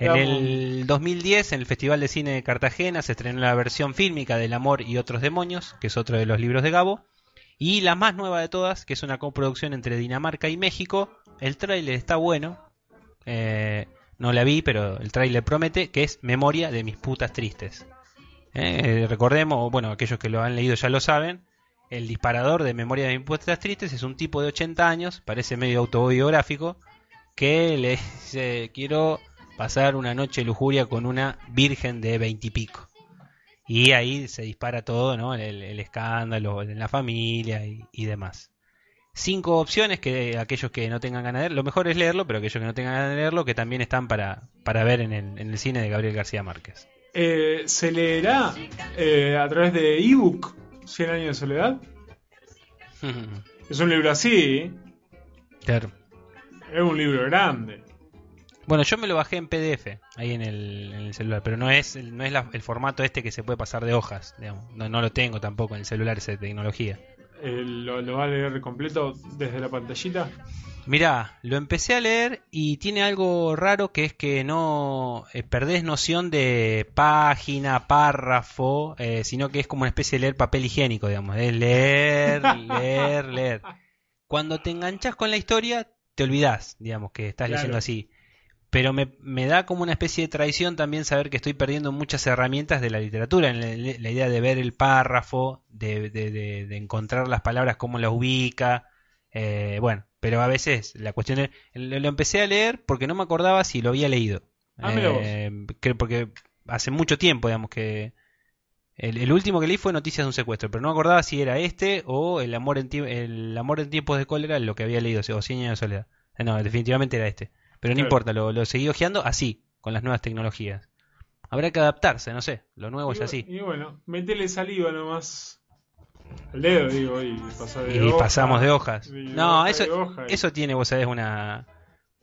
En el 2010, en el Festival de Cine de Cartagena, se estrenó la versión fílmica del Amor y otros demonios, que es otro de los libros de Gabo. Y la más nueva de todas, que es una coproducción entre Dinamarca y México. El tráiler está bueno. Eh, no la vi, pero el tráiler promete, que es Memoria de mis putas tristes. Eh, recordemos, bueno, aquellos que lo han leído ya lo saben, el disparador de Memoria de mis putas tristes es un tipo de 80 años, parece medio autobiográfico, que le <laughs> dice, quiero pasar una noche de lujuria con una virgen de 20 y ahí se dispara todo, ¿no? El, el escándalo en la familia y, y demás. Cinco opciones que aquellos que no tengan ganas de leerlo, lo mejor es leerlo, pero aquellos que no tengan ganas de leerlo, que también están para, para ver en el, en el cine de Gabriel García Márquez. Eh, ¿Se leerá eh, a través de ebook 100 años de soledad? <laughs> Es un libro así, ¿eh? Claro. es un libro grande. Bueno, yo me lo bajé en PDF ahí en el, en el celular, pero no es, no es la- el formato este que se puede pasar de hojas. digamos. No, no lo tengo tampoco en el celular esa tecnología. Eh, ¿lo, lo va a leer completo desde la pantallita? Mirá, lo empecé a leer y tiene algo raro que es que no eh, perdés noción de página, párrafo, eh, sino que es como una especie de leer papel higiénico, digamos. Es leer, <laughs> leer, leer. Cuando te enganchas con la historia, te olvidás, digamos, que estás Claro. leyendo así. Pero me, me da como una especie de traición también saber que estoy perdiendo muchas herramientas de la literatura, en la, la idea de ver el párrafo, de, de- de- de encontrar las palabras, cómo las ubica. eh, bueno, pero a veces la cuestión es, lo, lo empecé a leer porque no me acordaba si lo había leído. Ah. Eh, que- porque hace mucho tiempo, digamos, que el, el último que leí fue Noticias de un secuestro, pero no me acordaba si era este o El amor en, el amor en tiempos de cólera, lo que había leído, o 100 años de soledad. Eh, No, definitivamente era este. Pero no Claro. importa, lo, lo seguí hojeando así, con las nuevas tecnologías. Habrá que adaptarse, no sé, lo nuevo es así. y bueno, metele saliva nomás al dedo, digo, y pasar de Y hoja, pasamos de hojas. de No, hoja eso, de hoja, y- eso tiene, vos sabés, una,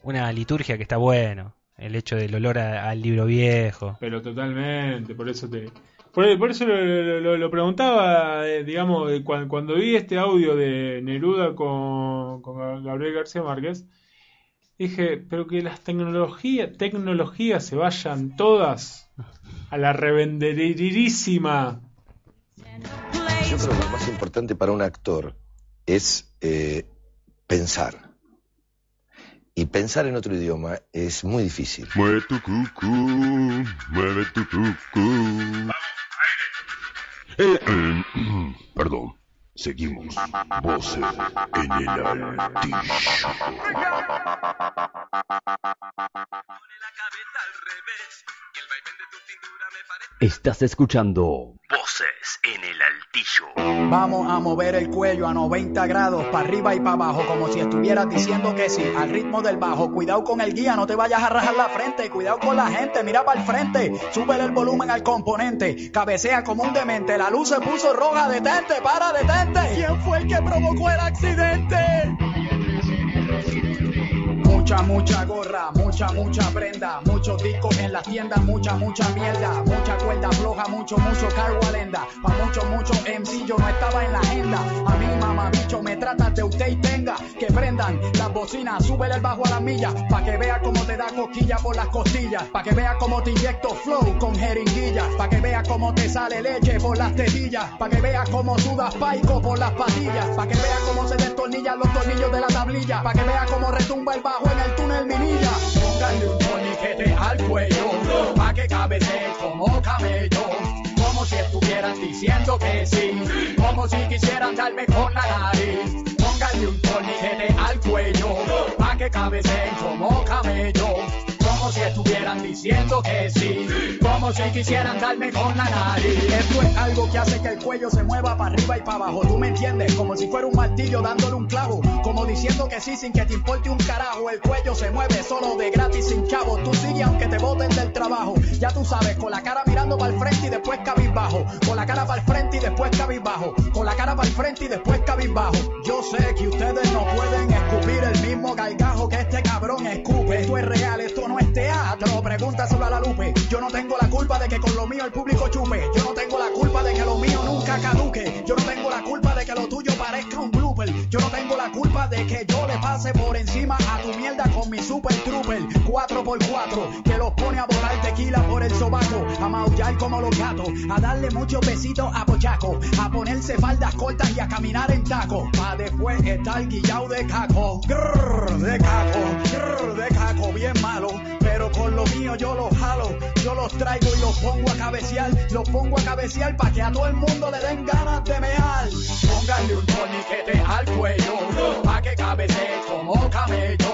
una liturgia que está bueno. El hecho del olor a- al libro viejo. Pero totalmente, por eso te... Por, por eso lo, lo- lo- lo preguntaba, eh, digamos, de cuan- cuando, vi este audio de Neruda con, con Gabriel García Márquez, dije, pero que las tecnologías tecnologías se vayan todas a la revenderísima. Yo creo que lo más importante para un actor es eh, pensar. Y pensar en otro idioma es muy difícil. Mueve tu cucú, mueve tu cucú. Eh, eh, <clears throat> perdón, seguimos. Voces en el altillo. Estás escuchando Voces en el altillo. Vamos a mover el cuello a 90 grados, para arriba y para abajo, como si estuvieras diciendo que sí, al ritmo del bajo. Cuidado con el guía, no te vayas a rajar la frente. Cuidado con la gente, mira para el frente. Súbele el volumen al componente. Cabecea como un demente. La luz se puso roja, detente, para, detente. ¿Quién fue el que provocó el accidente? Mucha, mucha gorra, mucha, mucha prenda, muchos discos en las tiendas, mucha, mucha mierda, mucha cuerda floja, mucho, mucho cargualenda, pa' mucho, mucho MC yo no estaba en la agenda, a mí mamá bicho me tratas de usted y tenga, que prendan las bocinas, súbele el bajo a la milla, pa' que vea cómo te da cosquilla por las costillas, pa' que vea cómo te inyecto flow con jeringuillas, pa' que vea cómo te sale leche por las tetillas, pa' que vea cómo sudas paico por las patillas, pa' que vea cómo se destornillan los tornillos de la tablilla, pa' que vea cómo retumba el bajo en el túnel minilla. Póngale un torniquete al cuello, pa' que cabecee como camello. Como si estuvieran diciendo que sí, como si quisieran darme con la nariz. Póngale un torniquete al cuello, pa' que cabeceen como camello. Como si estuvieran diciendo que sí, como si quisieran darme con la nariz. Esto es algo que hace que el cuello se mueva para arriba y para abajo, tú me entiendes, como si fuera un martillo dándole un clavo, como diciendo que sí sin que te importe un carajo. El cuello se mueve solo de gratis sin chavo, tú sigues aunque te boten del trabajo. Ya tú sabes, con la cara mirando para el frente y después cabizbajo, con la cara para el frente y después cabizbajo, con la cara para el frente y después cabizbajo. Yo sé que ustedes no pueden escupir el mismo gargajo que este cabrón escupe. Esto es real, esto no es teatro. Pregúntaselo a la Lupe. Yo no tengo la culpa de que con lo mío el público chupe. Yo no tengo la culpa de que lo mío nunca caduque. Yo no tengo la culpa de que lo tuyo parezca un blooper. Yo no tengo la culpa de que yo le pase por encima a tu mierda con mi super trooper 4x4 que los pone a volar tequila por el sobaco, a maullar como los gatos, a darle muchos besitos a Pochaco, a ponerse faldas cortas y a caminar en taco, pa' después estar guillado de caco, grrr, de caco, grrr, de caco, bien malo pero con lo mío yo los jalo, yo los traigo y los pongo a cabecear, los pongo a cabecear pa' que a todo el mundo le den ganas de mear. Pónganle un torniquete al cuello, pa' que cabecee como camello.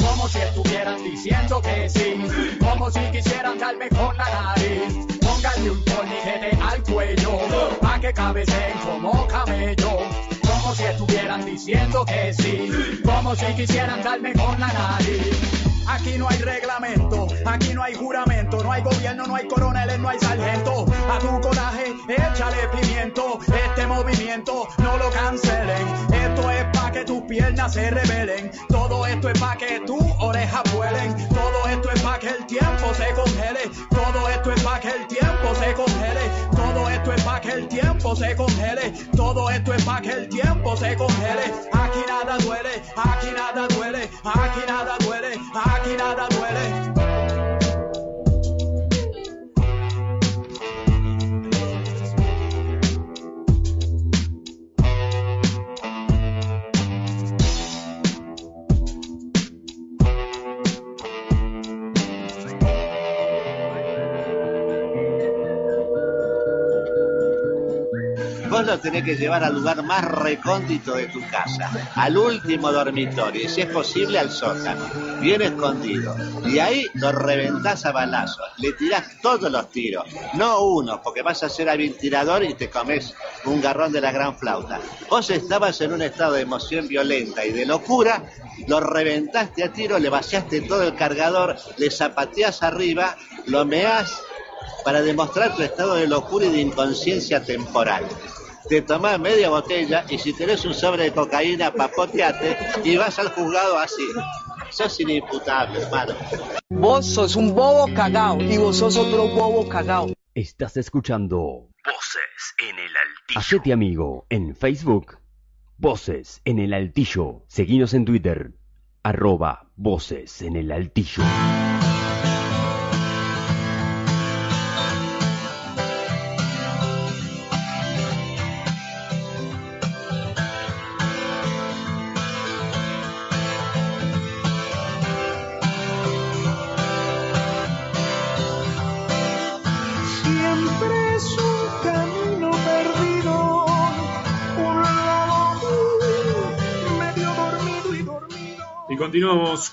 Como si estuvieran diciendo que sí, como si quisieran darme con la nariz. Pónganle un torniquete al cuello, pa' que cabeceen como camello. Como si estuvieran diciendo que sí, como si quisieran darme con la nariz. Aquí no hay reglamento, aquí no hay juramento, no hay gobierno, no hay coroneles, no hay sargento. A tu coraje, échale pimiento, este movimiento no lo cancelen. Esto es pa' que tus piernas se rebelen, todo esto es pa' que tus orejas vuelen, todo esto es pa' que el tiempo se congele, todo esto es pa' que el tiempo se congele, todo esto es pa' que el tiempo se congele, todo esto es pa' que el tiempo se congele. Aquí nada duele, aquí nada duele, aquí nada duele, aquí nada duele. Lo tenés que llevar al lugar más recóndito de tu casa, al último dormitorio, y si es posible al sótano, bien escondido. Y ahí lo reventás a balazos, le tirás todos los tiros, no uno, porque vas a ser hábil tirador y te comes un garrón de la gran flauta. Vos estabas en un estado de emoción violenta y de locura, lo reventaste a tiro, le vaciaste todo el cargador, le zapateás arriba, lo meás para demostrar tu estado de locura y de inconsciencia temporal. Te tomás media botella y si tenés un sobre de cocaína, papoteate y vas al juzgado así. Sos inimputable, hermano. Vos sos un bobo cagao y vos sos otro bobo cagao. Estás escuchando Voces en el altillo. Hacete amigo en Facebook. Voces en el altillo. Seguinos en Twitter. Arroba Voces en el altillo.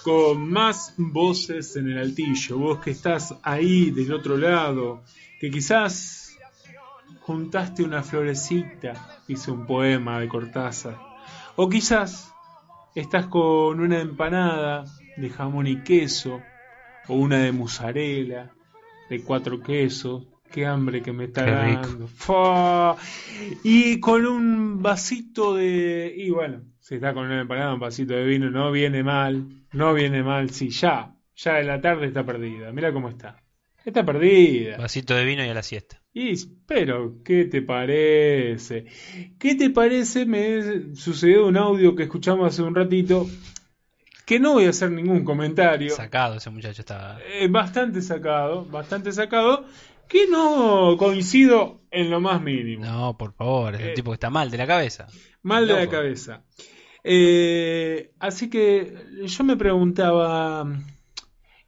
Con más voces en el altillo. Vos que estás ahí del otro lado, que quizás juntaste una florecita, hice un poema de Cortázar. O quizás estás con una empanada de jamón y queso, o una de mozzarella, de cuatro quesos. Qué hambre que me está Qué dando. Fua. Y con un vasito de. Y bueno, si está con una empanada, un vasito de vino, no viene mal. No viene mal. Si ya, ya de la tarde está perdida. Mira cómo está. Está perdida. Vasito de vino y a la siesta. Y, pero, ¿qué te parece? ¿Qué te parece? Me sucedió un audio que escuchamos hace un ratito. Que no voy a hacer ningún comentario. Sacado ese muchacho estaba. Eh, bastante sacado, bastante sacado, que no coincido en lo más mínimo. No, por favor, es Eh, un tipo que está mal de la cabeza. Mal de la cabeza. Eh, así que yo me preguntaba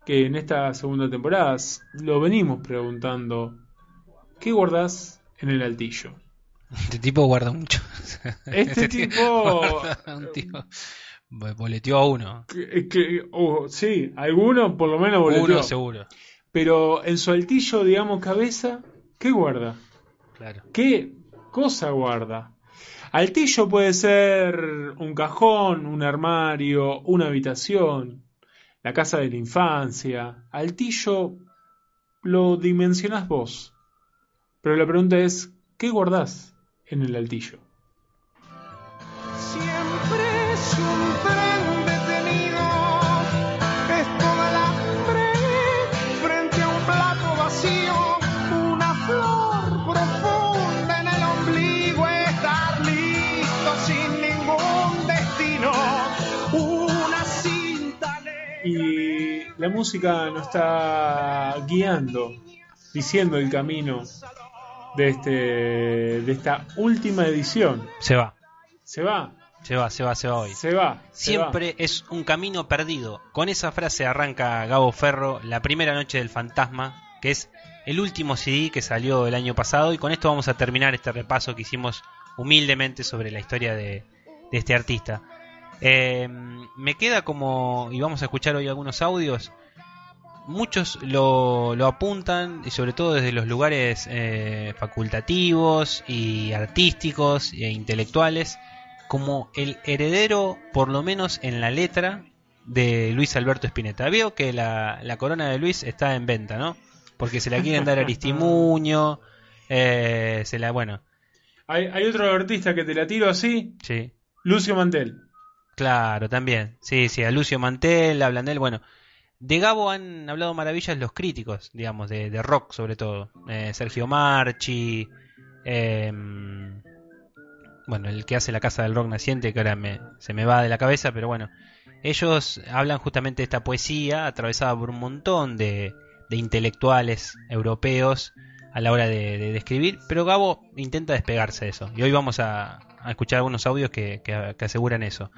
que en esta segunda temporada lo venimos preguntando, ¿qué guardás en el altillo? Este tipo guarda mucho. <laughs> Este <laughs> tipo- guarda un tipo- bo- Boleteó a uno. Que- que- oh, sí, alguno por lo menos boleteó. Uno seguro. Pero en su altillo, digamos, cabeza, ¿qué guarda? Claro. ¿Qué cosa guarda? Altillo puede ser un cajón, un armario, una habitación, la casa de la infancia. Altillo lo dimensionás vos. Pero la pregunta es, ¿qué guardás en el altillo? Siempre la música nos está guiando, diciendo el camino de, este, de esta última edición. Se va. Se va. Se va, se va, se va hoy. Se va. se Siempre es un camino perdido. Con esa frase arranca Gabo Ferro la primera noche del fantasma, que es el último CD que salió el año pasado. Y con esto vamos a terminar este repaso que hicimos humildemente sobre la historia de, de este artista. Eh, me queda como, y vamos a escuchar hoy algunos audios, muchos lo, lo apuntan, y sobre todo desde los lugares eh, facultativos y artísticos e intelectuales, como el heredero, por lo menos en la letra, de Luis Alberto Spinetta. Veo que la, la corona de Luis está en venta, ¿no? Porque se la quieren dar a Aristimuño, <laughs> eh, se la, bueno, Hay, hay otro artista que te la tiro así. sí. Lucio Mantel. Claro, también. Sí, sí, a Lucio Mantel, hablan de él. Bueno, de Gabo han hablado maravillas los críticos, digamos, de, de rock sobre todo. Eh, Sergio Marchi, eh, bueno, el que hace la Casa del Rock Naciente, que ahora me, se me va de la cabeza, pero bueno. Ellos hablan justamente de esta poesía atravesada por un montón de, de intelectuales europeos a la hora de, de- escribir, pero Gabo intenta despegarse de eso. Y hoy vamos a, a escuchar algunos audios que- que aseguran eso.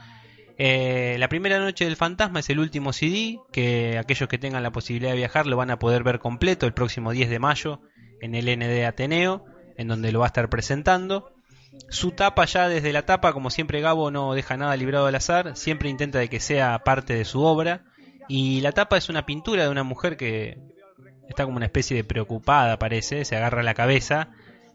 Eh, la primera noche del fantasma es el último CD que aquellos que tengan la posibilidad de viajar lo van a poder ver completo el próximo 10 de mayo en el ND Ateneo, en donde lo va a estar presentando. Su tapa ya desde la tapa, como siempre Gabo no deja nada librado al azar, siempre intenta de que sea parte de su obra. Y la tapa es una pintura de una mujer que está como una especie de preocupada, parece, se agarra la cabeza.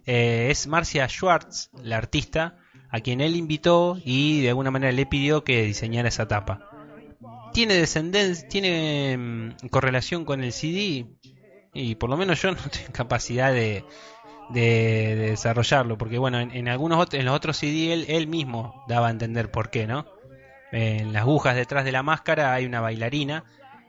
Eh, es Marcia Schwartz, la artista, a quien él invitó y de alguna manera le pidió que diseñara esa tapa. Tiene descendencia, tiene mm, correlación con el CD y por lo menos yo <laughs> no tengo capacidad de, de, de desarrollarlo, porque bueno, en, algunos en los otros CD él, él mismo daba a entender por qué, ¿no? En las agujas detrás de la máscara hay una bailarina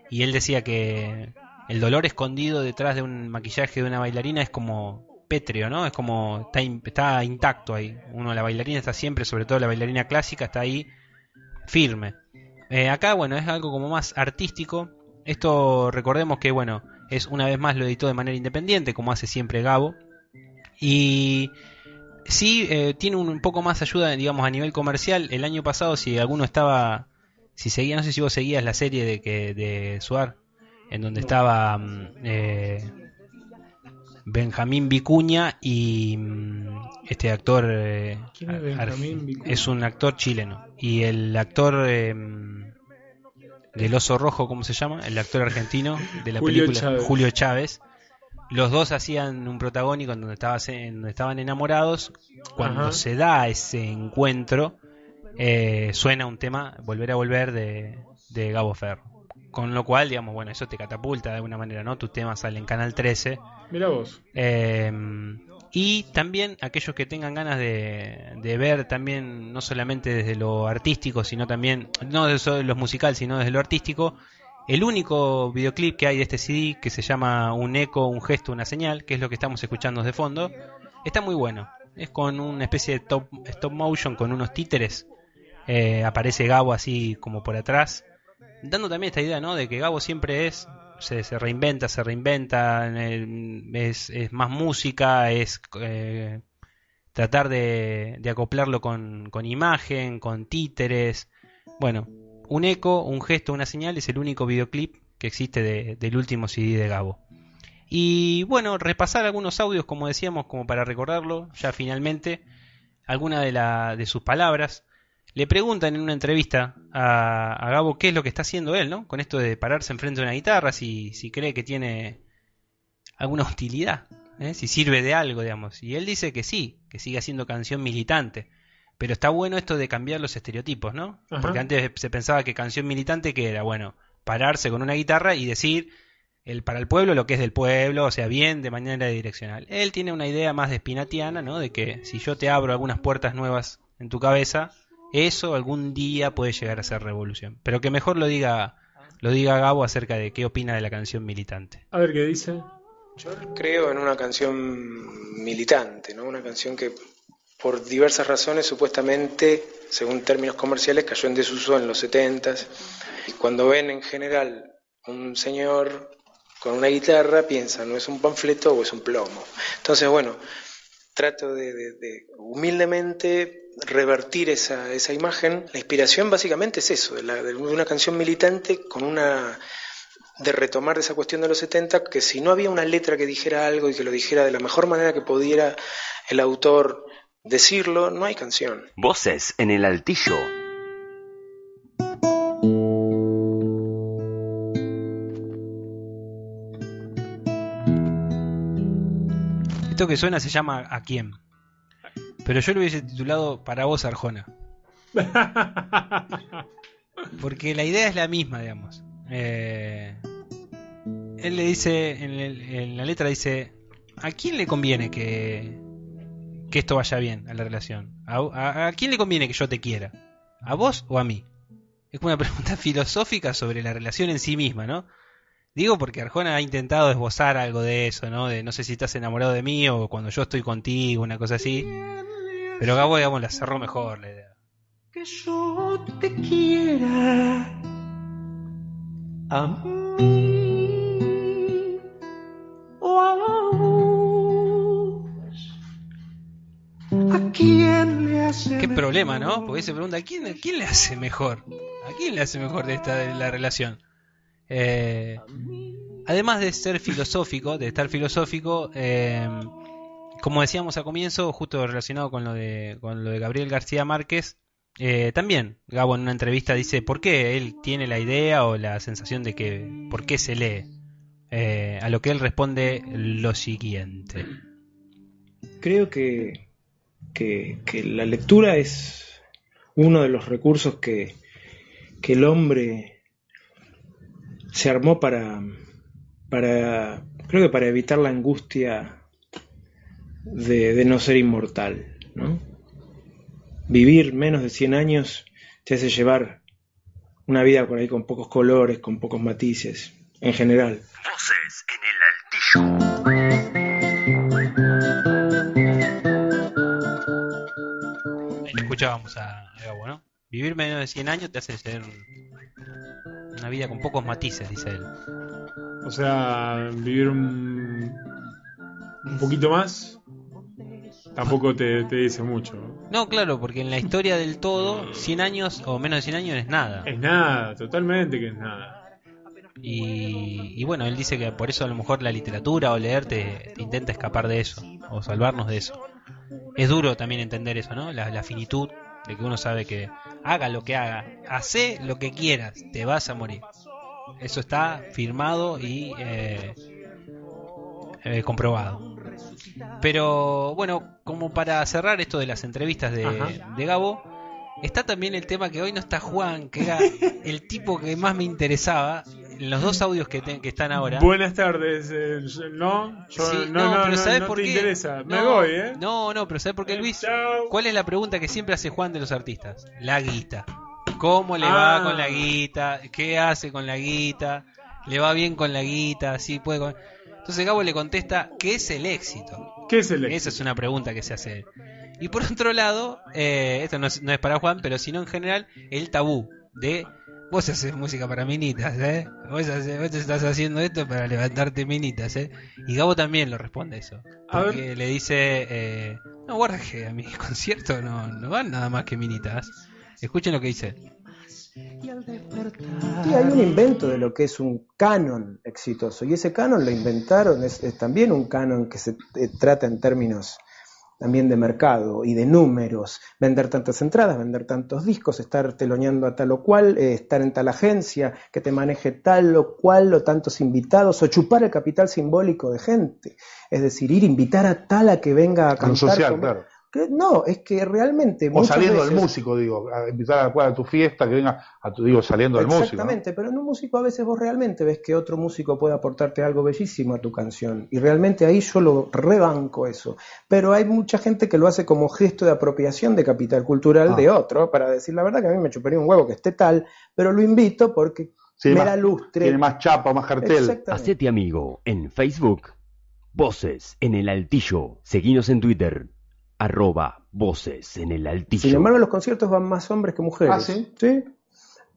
y él decía que el dolor escondido detrás de un maquillaje de una bailarina es como pétreo, ¿no? Es como está, in- está intacto ahí. Uno, la bailarina está siempre, sobre todo la bailarina clásica, está ahí firme. Eh, acá, bueno, es algo como más artístico. Esto, recordemos que, bueno, es una vez más lo editó de manera independiente, como hace siempre Gabo. Y sí, eh, tiene un poco más ayuda, digamos, a nivel comercial. El año pasado, si alguno estaba, si seguía, no sé si vos seguías la serie de que de Suar, en donde estaba mm, eh, Benjamín Vicuña y mm, este actor eh, ¿Quién es un actor chileno. Y el actor eh, del oso rojo cómo se llama el actor argentino de la Julio película Chávez. Julio Chávez. Los dos hacían un protagónico en donde, estaba, en donde estaban enamorados. Cuando Ajá. se da ese encuentro eh, suena un tema volver a volver de, de Gabo Ferro con lo cual digamos bueno eso te catapulta de alguna manera no tu tema sale en Canal 13 Mira vos. eh, y también aquellos que tengan ganas de, de ver también, no solamente desde lo artístico, sino también, no desde lo musical, sino desde lo artístico, el único videoclip que hay de este CD, que se llama Un eco, un gesto, una señal, que es lo que estamos escuchando de fondo, está muy bueno. Es con una especie de top, stop motion, con unos títeres. Eh, aparece Gabo así como por atrás, dando también esta idea, ¿no? De que Gabo siempre es se, se reinventa, se reinventa, es, es más música, es eh, tratar de, acoplarlo con, con imagen, con títeres. Bueno, un eco, un gesto, una señal es el único videoclip que existe de- del último CD de Gabo. Y bueno, repasar algunos audios, como decíamos, como para recordarlo, ya finalmente, alguna de, la, de sus palabras. Le preguntan en una entrevista a, a Gabo qué es lo que está haciendo él, ¿no? Con esto de pararse enfrente de una guitarra, si, si cree que tiene alguna utilidad, ¿eh? si sirve de algo, digamos. Y él dice que sí, que sigue haciendo canción militante. Pero está bueno esto de cambiar los estereotipos, ¿no? Ajá. Porque antes se pensaba que canción militante que era, bueno, pararse con una guitarra y decir el, para el pueblo lo que es del pueblo, o sea, bien de manera direccional. Él tiene una idea más de espinatiana, ¿no? De que si yo te abro algunas puertas nuevas en tu cabeza, eso algún día puede llegar a ser revolución. Pero que mejor lo diga, lo diga Gabo acerca de qué opina de la canción militante. A ver qué dice. Yo creo en una canción militante, ¿no? Una canción que por diversas razones, supuestamente, según términos comerciales, cayó en desuso en los 70 Y cuando ven en general un señor con una guitarra, piensan, ¿no es un panfleto o es un plomo? Entonces, bueno, trato de, de- de humildemente revertir esa, esa imagen. La inspiración básicamente es eso, de, la- de una canción militante con una de retomar esa cuestión de los 70, que si no había una letra que dijera algo y que lo dijera de la mejor manera que pudiera el autor decirlo, no hay canción. Voces en el altillo. Esto que suena se llama ¿A quién? Pero yo lo hubiese titulado Para vos, Arjona. <laughs> Porque la idea es la misma, digamos. Eh, él le dice, en, el- en la letra dice, ¿a quién le conviene que, que esto vaya bien a la relación? ¿A, a- a quién le conviene que yo te quiera? ¿A vos o a mí? Es como una <laughs> pregunta filosófica sobre la relación en sí misma, ¿no? Digo porque Arjona ha intentado esbozar algo de eso, ¿no? De no sé si estás enamorado de mí o cuando yo estoy contigo, una cosa así. Pero Gabo, digamos, la cerró mejor la idea. que yo te quiera a mí o a vos. ¿A quién le hace Qué mejor? problema, ¿no? Porque se pregunta, ¿a quién, a quién le hace mejor? ¿A quién le hace mejor de esta de la relación? Eh, además de ser filosófico, de estar filosófico, eh, como decíamos al comienzo, justo relacionado con lo de, con lo de Gabriel García Márquez, eh, también Gabo en una entrevista dice por qué él tiene la idea o la sensación de que por qué se lee. Eh, a lo que él responde lo siguiente. Creo que, que, que la lectura es uno de los recursos que, que el hombre se armó para, para, creo que para evitar la angustia de, de no ser inmortal, ¿no? Vivir menos de 100 años te hace llevar una vida por ahí con pocos colores, con pocos matices, en general. Voces en el altillo. Escuchábamos a, a Gabo, ¿no? Vivir menos de 100 años te hace ser una vida con pocos matices, dice él. O sea, vivir un, un poquito más tampoco te, te dice mucho. No, claro, porque en la historia del todo, 100 años o menos de 100 años es nada. Es nada, totalmente que es nada. Y, y bueno, él dice que por eso a lo mejor la literatura o leer te, te intenta escapar de eso, o salvarnos de eso. Es duro también entender eso, ¿no? La, la finitud de que uno sabe que haga lo que haga, hace lo que quieras, te vas a morir. Eso está firmado y eh, eh, comprobado. Pero bueno, como para cerrar esto de las entrevistas de, Gabo, está también el tema que hoy no está Juan, que era el tipo que más me interesaba en los dos audios que, te- que están ahora. Buenas tardes, eh, no, yo, Sí, no, no, pero no, ¿sabes no por te qué? interesa. Me No, voy, ¿eh? No, no, pero ¿sabes por qué, Luis? ¿Cuál es la pregunta que siempre hace Juan de los artistas? La guita. ¿Cómo le va Ah. con la guita? ¿Qué hace con la guita? ¿Le va bien con la guita? ¿Sí puede con- Entonces Gabo le contesta, ¿qué es el éxito? ¿Qué es el éxito? Esa es una pregunta que se hace. Y por otro lado, eh, esto no es, no es para Juan, pero sino en general, el tabú de vos haces música para minitas, ¿eh? Vos, haces- vos estás haciendo esto para levantarte minitas, ¿eh? Y Gabo también lo responde eso. A Porque le dice, eh, no, guarda que a mi <laughs> concierto no, no van nada más que minitas. Escuchen lo que dice. Sí, hay un invento de lo que es un canon exitoso y ese canon lo inventaron, es, es también un canon que se eh, trata en términos también de mercado y de números, vender tantas entradas, vender tantos discos, estar teloneando a tal o cual, eh, estar en tal agencia, que te maneje tal o cual o tantos invitados, o chupar el capital simbólico de gente, es decir, ir invitar a tal a que venga a Lo cantar. social, como- claro. Que- no, es que realmente O saliendo veces- del músico, digo, a invitar a a tu fiesta, que venga a tu, digo, saliendo del músico. ¿no? Exactamente, pero en un músico a veces vos realmente ves que otro músico puede aportarte algo bellísimo a tu canción y realmente ahí yo lo rebanco eso. Pero hay mucha gente que lo hace como gesto de apropiación de capital cultural Ah. de otro para decir la verdad que a mí me chuparía un huevo que esté tal, pero lo invito porque Sí, me más- da lustre. Tiene más chapa, más cartel. Hacete amigo en Facebook. Voces en el altillo. Seguinos en Twitter. Arroba Voces en el altillo. Sin embargo, en los conciertos van más hombres que mujeres. Ah, ¿sí? Sí.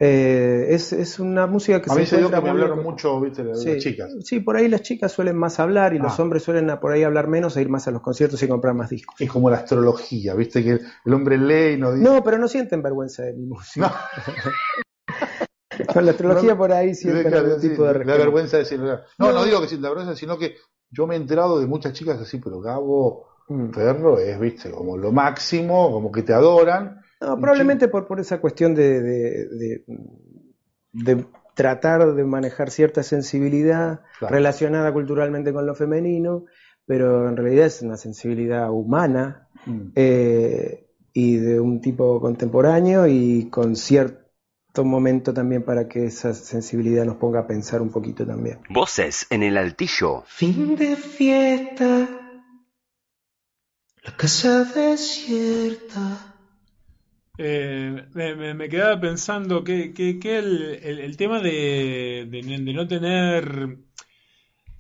Eh, es, es una música que A se mí se dio encuentra que me hablaron mucho, viste, de Sí. las chicas. Sí, por ahí las chicas suelen más hablar y los Ah. hombres suelen a- por ahí hablar menos e ir más a los conciertos y comprar más discos. Es como la astrología, viste, que el hombre lee y no dice. No, pero no sienten vergüenza de mi música. <laughs> Con la astrología por ahí sienten Claro, algún sí, tipo de respeto. vergüenza decirlo. No, no, No. digo que sienta vergüenza, sino que yo me he enterado de muchas chicas así, pero Gabo Mm. Ferro es, viste, como lo máximo, como que te adoran. No, probablemente por, por esa cuestión de, de, de- de tratar de manejar cierta sensibilidad Claro. relacionada culturalmente con lo femenino, pero en realidad es una sensibilidad humana Mm. eh, y de un tipo contemporáneo y con cierto momento también para que esa sensibilidad nos ponga a pensar un poquito también. Voces en el altillo. Fin de fiesta, la casa desierta. Eh, me, quedaba pensando que, que- el, el- tema de, de- no tener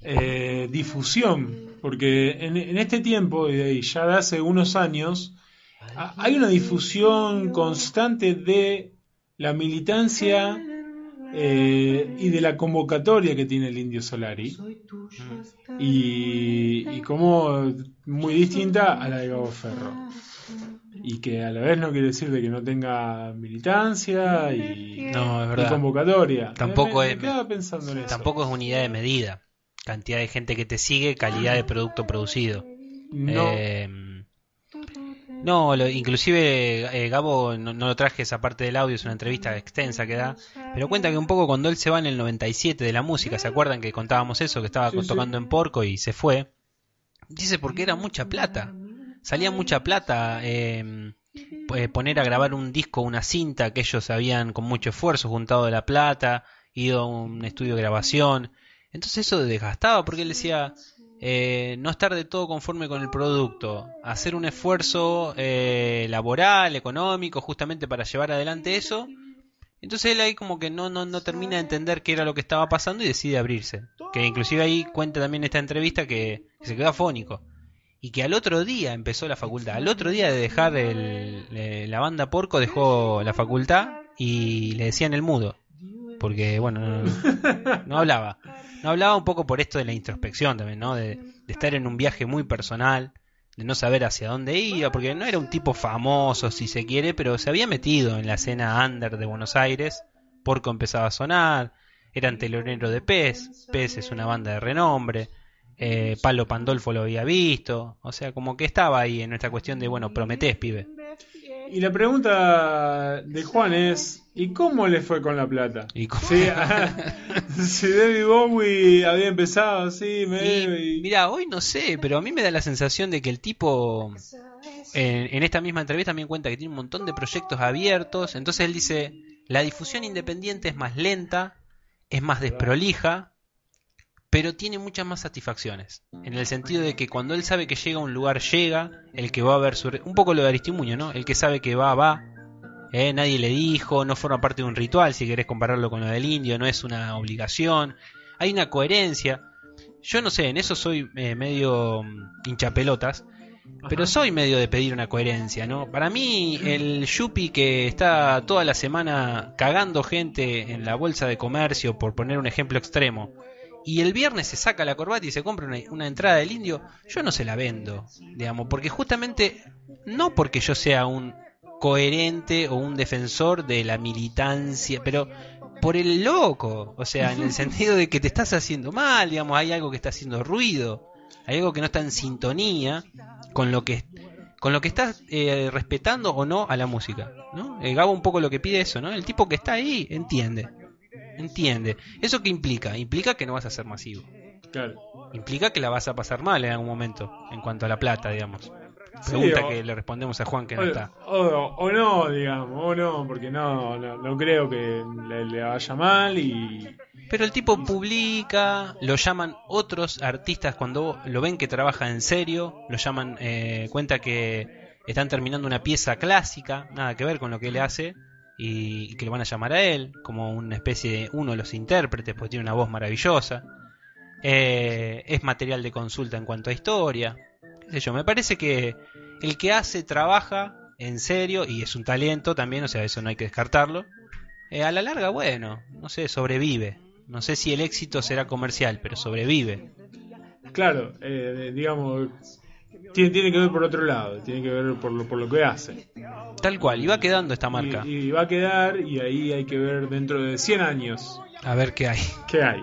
eh, difusión, porque en, en este tiempo, y ya de hace unos años, ha- hay una difusión constante de la militancia eh, y de la convocatoria que tiene el Indio Solari, y, y como muy distinta a la de Gabo Ferro y que a la vez no quiere decir de que no tenga militancia y, No, es y verdad. convocatoria. Tampoco es- quedaba pensando en eso. Tampoco es unidad de medida. Cantidad de gente que te sigue, calidad de producto producido. No. Eh, no, lo- inclusive eh, Gabo, no, no lo traje esa parte del audio, es una entrevista extensa que da, pero cuenta que un poco cuando él se va en el 97 de la música, ¿se acuerdan que contábamos eso? Que estaba Sí, sí. tocando en Porco y se fue. Dice porque era mucha plata. Salía mucha plata eh, eh, poner a grabar un disco, una cinta que ellos habían con mucho esfuerzo juntado de la plata, ido a un estudio de grabación. Entonces eso desgastaba porque él decía, eh, no estar de todo conforme con el producto, hacer un esfuerzo eh, laboral, económico, justamente para llevar adelante eso. Entonces él ahí como que no, no, no termina de entender qué era lo que estaba pasando y decide abrirse. Que inclusive ahí cuenta también esta entrevista que, se quedó afónico. Y que al otro día empezó la facultad. Al otro día de dejar el- eh, la banda Porco dejó la facultad y le decían el mudo. Porque, bueno, no, no hablaba. No hablaba un poco por esto de la introspección también, ¿no? De, estar en un viaje muy personal, de no saber hacia dónde iba, porque no era un tipo famoso, si se quiere, pero se había metido en la escena under de Buenos Aires. Porco empezaba a sonar, eran telonero de Pez, Pez es una banda de renombre, eh, Palo Pandolfo lo había visto, o sea, como que estaba ahí en nuestra cuestión de, bueno, prometés, pibe. Y la pregunta de Juan es, ¿y cómo le fue con la plata? ¿Y cómo? Sí, <laughs> si David Bowie había empezado así, medio y... Mira, hoy no sé, pero a mí me da la sensación de que el tipo en, en esta misma entrevista también cuenta que tiene un montón de proyectos abiertos. Entonces él dice, la difusión independiente es más lenta, es más desprolija, pero tiene muchas más satisfacciones. En el sentido de que cuando él sabe que llega a un lugar, llega, el que va a ver su... Un poco lo de Aristimuño, ¿no? El que sabe que va, va. Eh, nadie le dijo, no forma parte de un ritual, si querés compararlo con lo del indio, no es una obligación. Hay una coherencia. Yo no sé, en eso soy eh, medio mm, hinchapelotas, pero soy medio de pedir una coherencia, ¿no? Para mí, el Yupi que está toda la semana cagando gente en la bolsa de comercio, por poner un ejemplo extremo, y el viernes se saca la corbata y se compra una, una entrada del indio, yo no se la vendo, digamos, porque justamente, no porque yo sea un coherente o un defensor de la militancia, pero por el loco, o sea, en el <laughs> sentido de que te estás haciendo mal, digamos, hay algo que está haciendo ruido, hay algo que no está en sintonía con lo que con lo que estás eh, respetando o no a la música, ¿no? Eh, Gabo un poco lo que pide eso, ¿no? El tipo que está ahí entiende, entiende. ¿Eso qué implica? Implica que no vas a ser masivo. Claro. Implica que la vas a pasar mal en algún momento, en cuanto a la plata, digamos. Sí, Pregunta o- que le respondemos a Juan que no o, está. o- o no, digamos, o no, porque no, no, no creo que le, le vaya mal y... Pero el tipo publica, lo llaman otros artistas cuando lo ven que trabaja en serio, lo llaman, eh, cuenta que están terminando una pieza clásica, nada que ver con lo que él hace, y, que lo van a llamar a él, como una especie de uno de los intérpretes, porque tiene una voz maravillosa. Eh, es material de consulta en cuanto a historia. qué sé yo, me parece que el que hace trabaja en serio y es un talento también, o sea, eso no hay que descartarlo. eh, a la larga, bueno, no sé, sobrevive. No sé si el éxito será comercial, pero sobrevive. Claro, eh, digamos, tiene, tiene que ver por otro lado, tiene que ver por lo, por lo que hace. Tal cual, y va quedando esta marca. Y, y va a quedar y ahí hay que ver dentro de 100 años A ver qué hay. qué hay.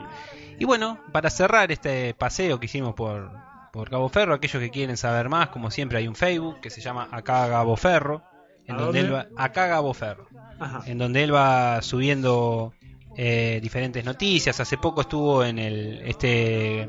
Y bueno, para cerrar este paseo que hicimos por, por Cabo Ferro, aquellos que quieren saber más, como siempre hay un Facebook que se llama Acá Gabo Ferro, en ¿A donde dónde? él va, Acá Gabo Ferro, Ajá. en donde él va subiendo eh, diferentes noticias. Hace poco estuvo en el este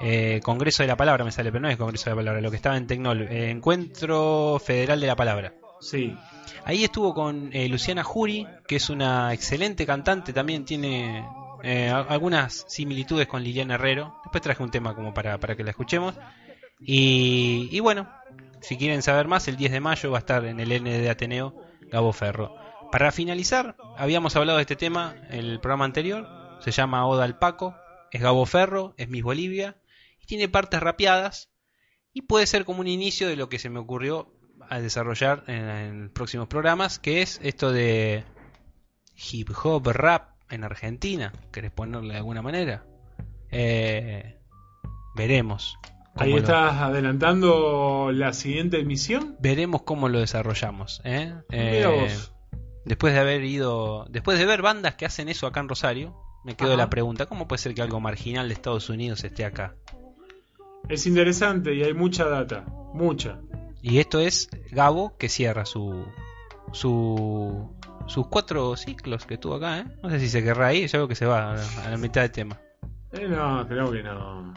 eh, Congreso de la Palabra, me sale, pero no es Congreso de la Palabra, lo que estaba en Tecnol, eh, Encuentro Federal de la Palabra. Sí. Ahí estuvo con eh, Luciana Jury, que es una excelente cantante, también tiene eh, algunas similitudes con Liliana Herrero. Después traje un tema como para, para que la escuchemos. Y, y bueno, si quieren saber más, el 10 de mayo va a estar en el N de Ateneo Gabo Ferro. Para finalizar, habíamos hablado de este tema en el programa anterior, se llama Oda al Paco, es Gabo Ferro, es Miss Bolivia, y tiene partes rapeadas, y puede ser como un inicio de lo que se me ocurrió a desarrollar en, en próximos programas, que es esto de hip hop rap en Argentina. ¿Querés ponerle de alguna manera? Eh, veremos. Ahí lo- estás adelantando la siguiente emisión. veremos cómo lo desarrollamos. ¿eh? Eh, después de haber ido, después de ver bandas que hacen eso acá en Rosario, me quedó Ajá. la pregunta: ¿cómo puede ser que algo marginal de Estados Unidos esté acá? Es interesante y hay mucha data, mucha. Y esto es Gabo que cierra su, su sus cuatro ciclos que tuvo acá, ¿eh? No sé si se querrá ir, yo creo que se va a la, a la mitad del tema. Eh, no, creo que no.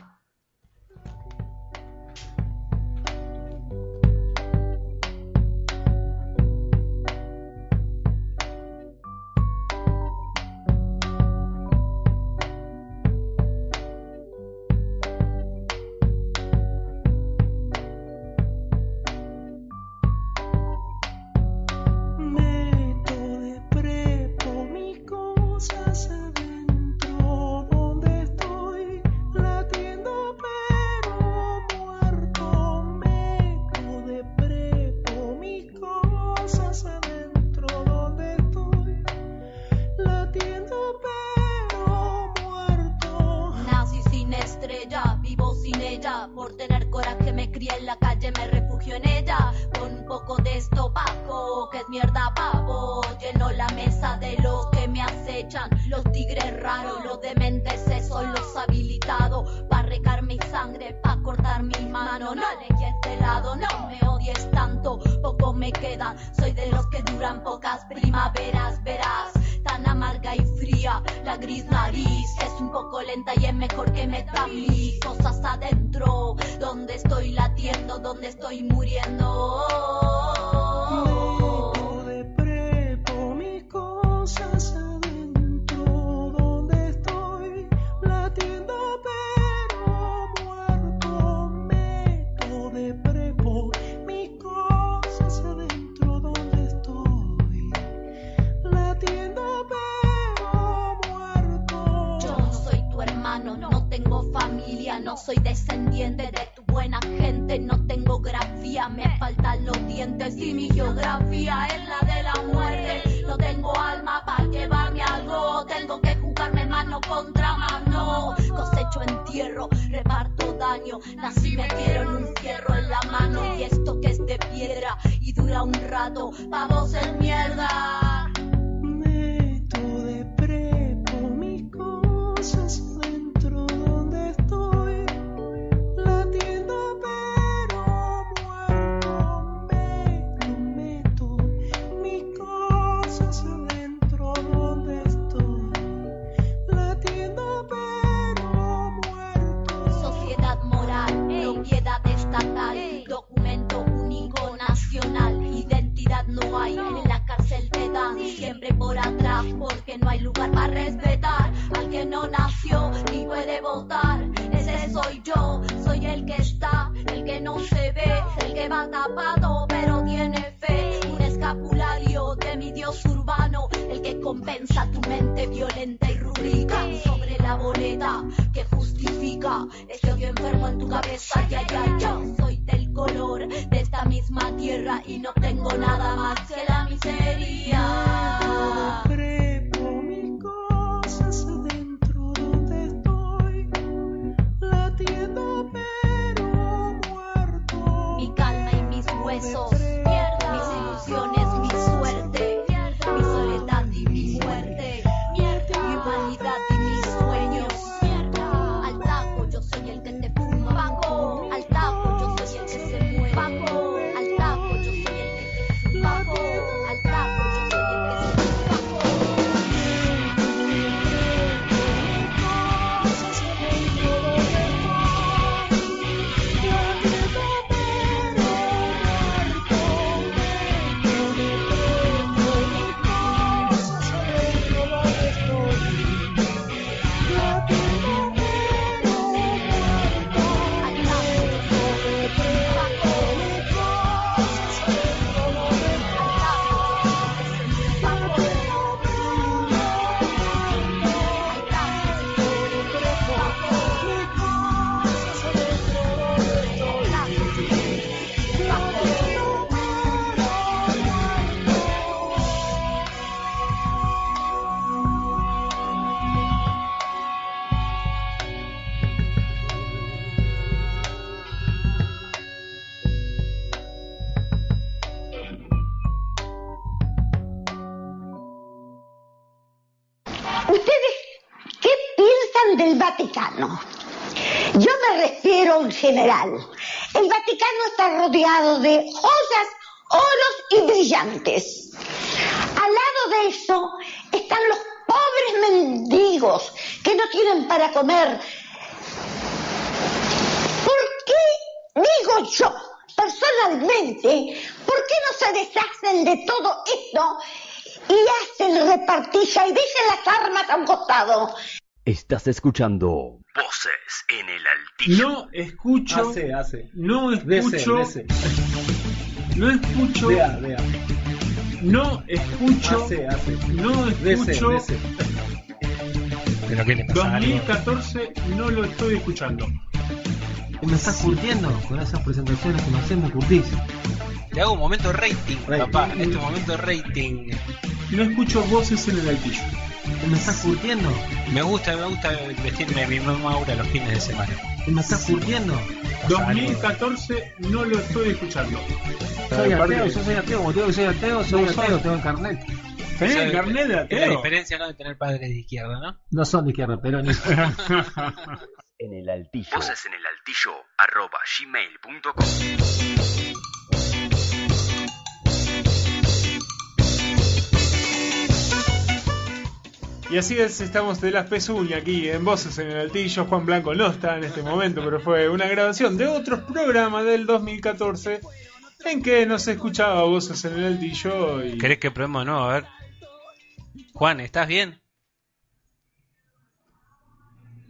Al lado de eso están los pobres mendigos que no tienen para comer. ¿Por qué, digo yo, personalmente, por qué no se deshacen de todo esto y hacen repartija y dejan las armas a un costado? Estás escuchando Voces en el altillo. No escucho. Hace, hace. No Dese, escucho. dese. No escucho. Vea, vea. No escucho. Hace, hace. No escucho. ¿Pero qué le pasa? algo? 2014 no lo estoy escuchando. Me estás curtiendo con esas presentaciones que me hacen, me curtís. Le hago un momento rating, Rating. papá. Este momento rating. No escucho voces en el altillo. Me estás curtiendo. Me gusta, me gusta vestirme de mi misma aura los fines de semana. Me estás curtiendo. 2014 no lo estoy escuchando. Soy ateo, yo soy ateo, como que soy ateo, soy ateo, tengo el carnet. ¿Tenés el carnet de Es la ateo? diferencia, ¿no? De tener padres de izquierda, ¿no? No son de izquierda, pero ni. <laughs> en el altillo. Voces en el altillo arroba gmail.com. Y así es, estamos de las pezuñas aquí en Voces en el Altillo. Juan Blanco no está en este momento, pero fue una grabación de otros programas del 2014 en que no se escuchaba Voces en el Altillo. Y... ¿Querés que probemos nuevo? A ver. Juan, ¿estás bien?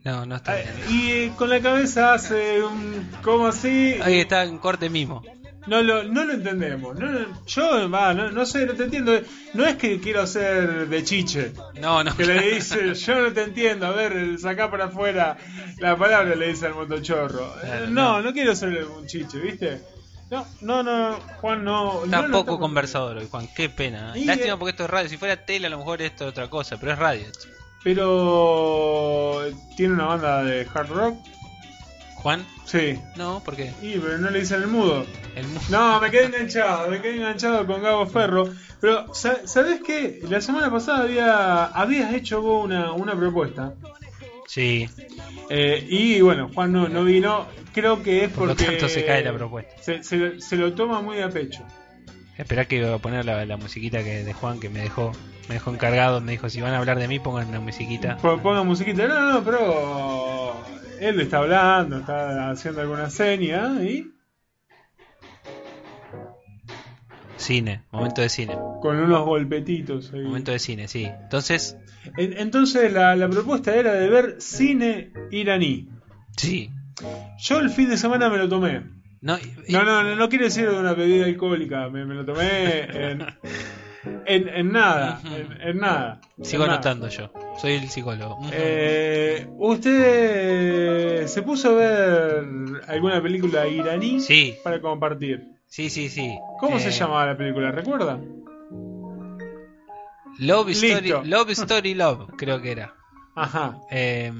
No, no está bien. Y eh, con la cabeza hace un. como así. Ahí está en corte mimo. No lo, no lo entendemos. No, yo, va, no, no sé, no te entiendo. No es que quiero ser de chiche. No, no. Que le dice, yo no te entiendo. A ver, sacá para afuera la palabra, le dice al motochorro. Eh, Claro, no, no, quiero ser un chiche, ¿viste? No, no, no, Juan, no. Está no poco conversador hoy, Juan. Qué pena. Y, Lástima eh, porque esto es radio. Si fuera tele, a lo mejor esto es otra cosa, pero es radio. Pero. ¿Tiene una banda de hard rock? ¿Juan? Sí. No, ¿por qué? Y, pero no le dicen el mudo. El mu- No, me quedé enganchado, me quedé enganchado con Gabo Ferro. Pero, sa- ¿sabés qué? La semana pasada había, habías hecho vos una, una propuesta. Sí. Eh, y bueno, Juan no, no vino. Creo que es Por lo porque. tanto, se cae la propuesta. Se, se- se lo toma muy a pecho. Esperá que iba a poner la, la musiquita que de Juan que me dejó me dejó encargado. Me dijo, si van a hablar de mí, pongan una musiquita. Po- Ponga musiquita. No, no, no, pero. Él está hablando, está haciendo alguna seña y. Cine, momento de cine. Con unos golpetitos ahí. Momento de cine, sí. Entonces, En- Entonces la, la propuesta era de ver cine iraní. Sí. Yo el fin de semana me lo tomé. No, no, no, no, no quiere decir de una bebida alcohólica. Me, me lo tomé en, <laughs> En, en nada, en, en nada. Sigo en nada. anotando yo. Soy el psicólogo. Eh, ¿Usted se puso a ver alguna película iraní Sí. para compartir? Sí, sí, sí. ¿Cómo se Eh, llamaba la película? ¿Recuerda? Love Listo. Story, Love Story Love, creo que era. Ajá. Eh,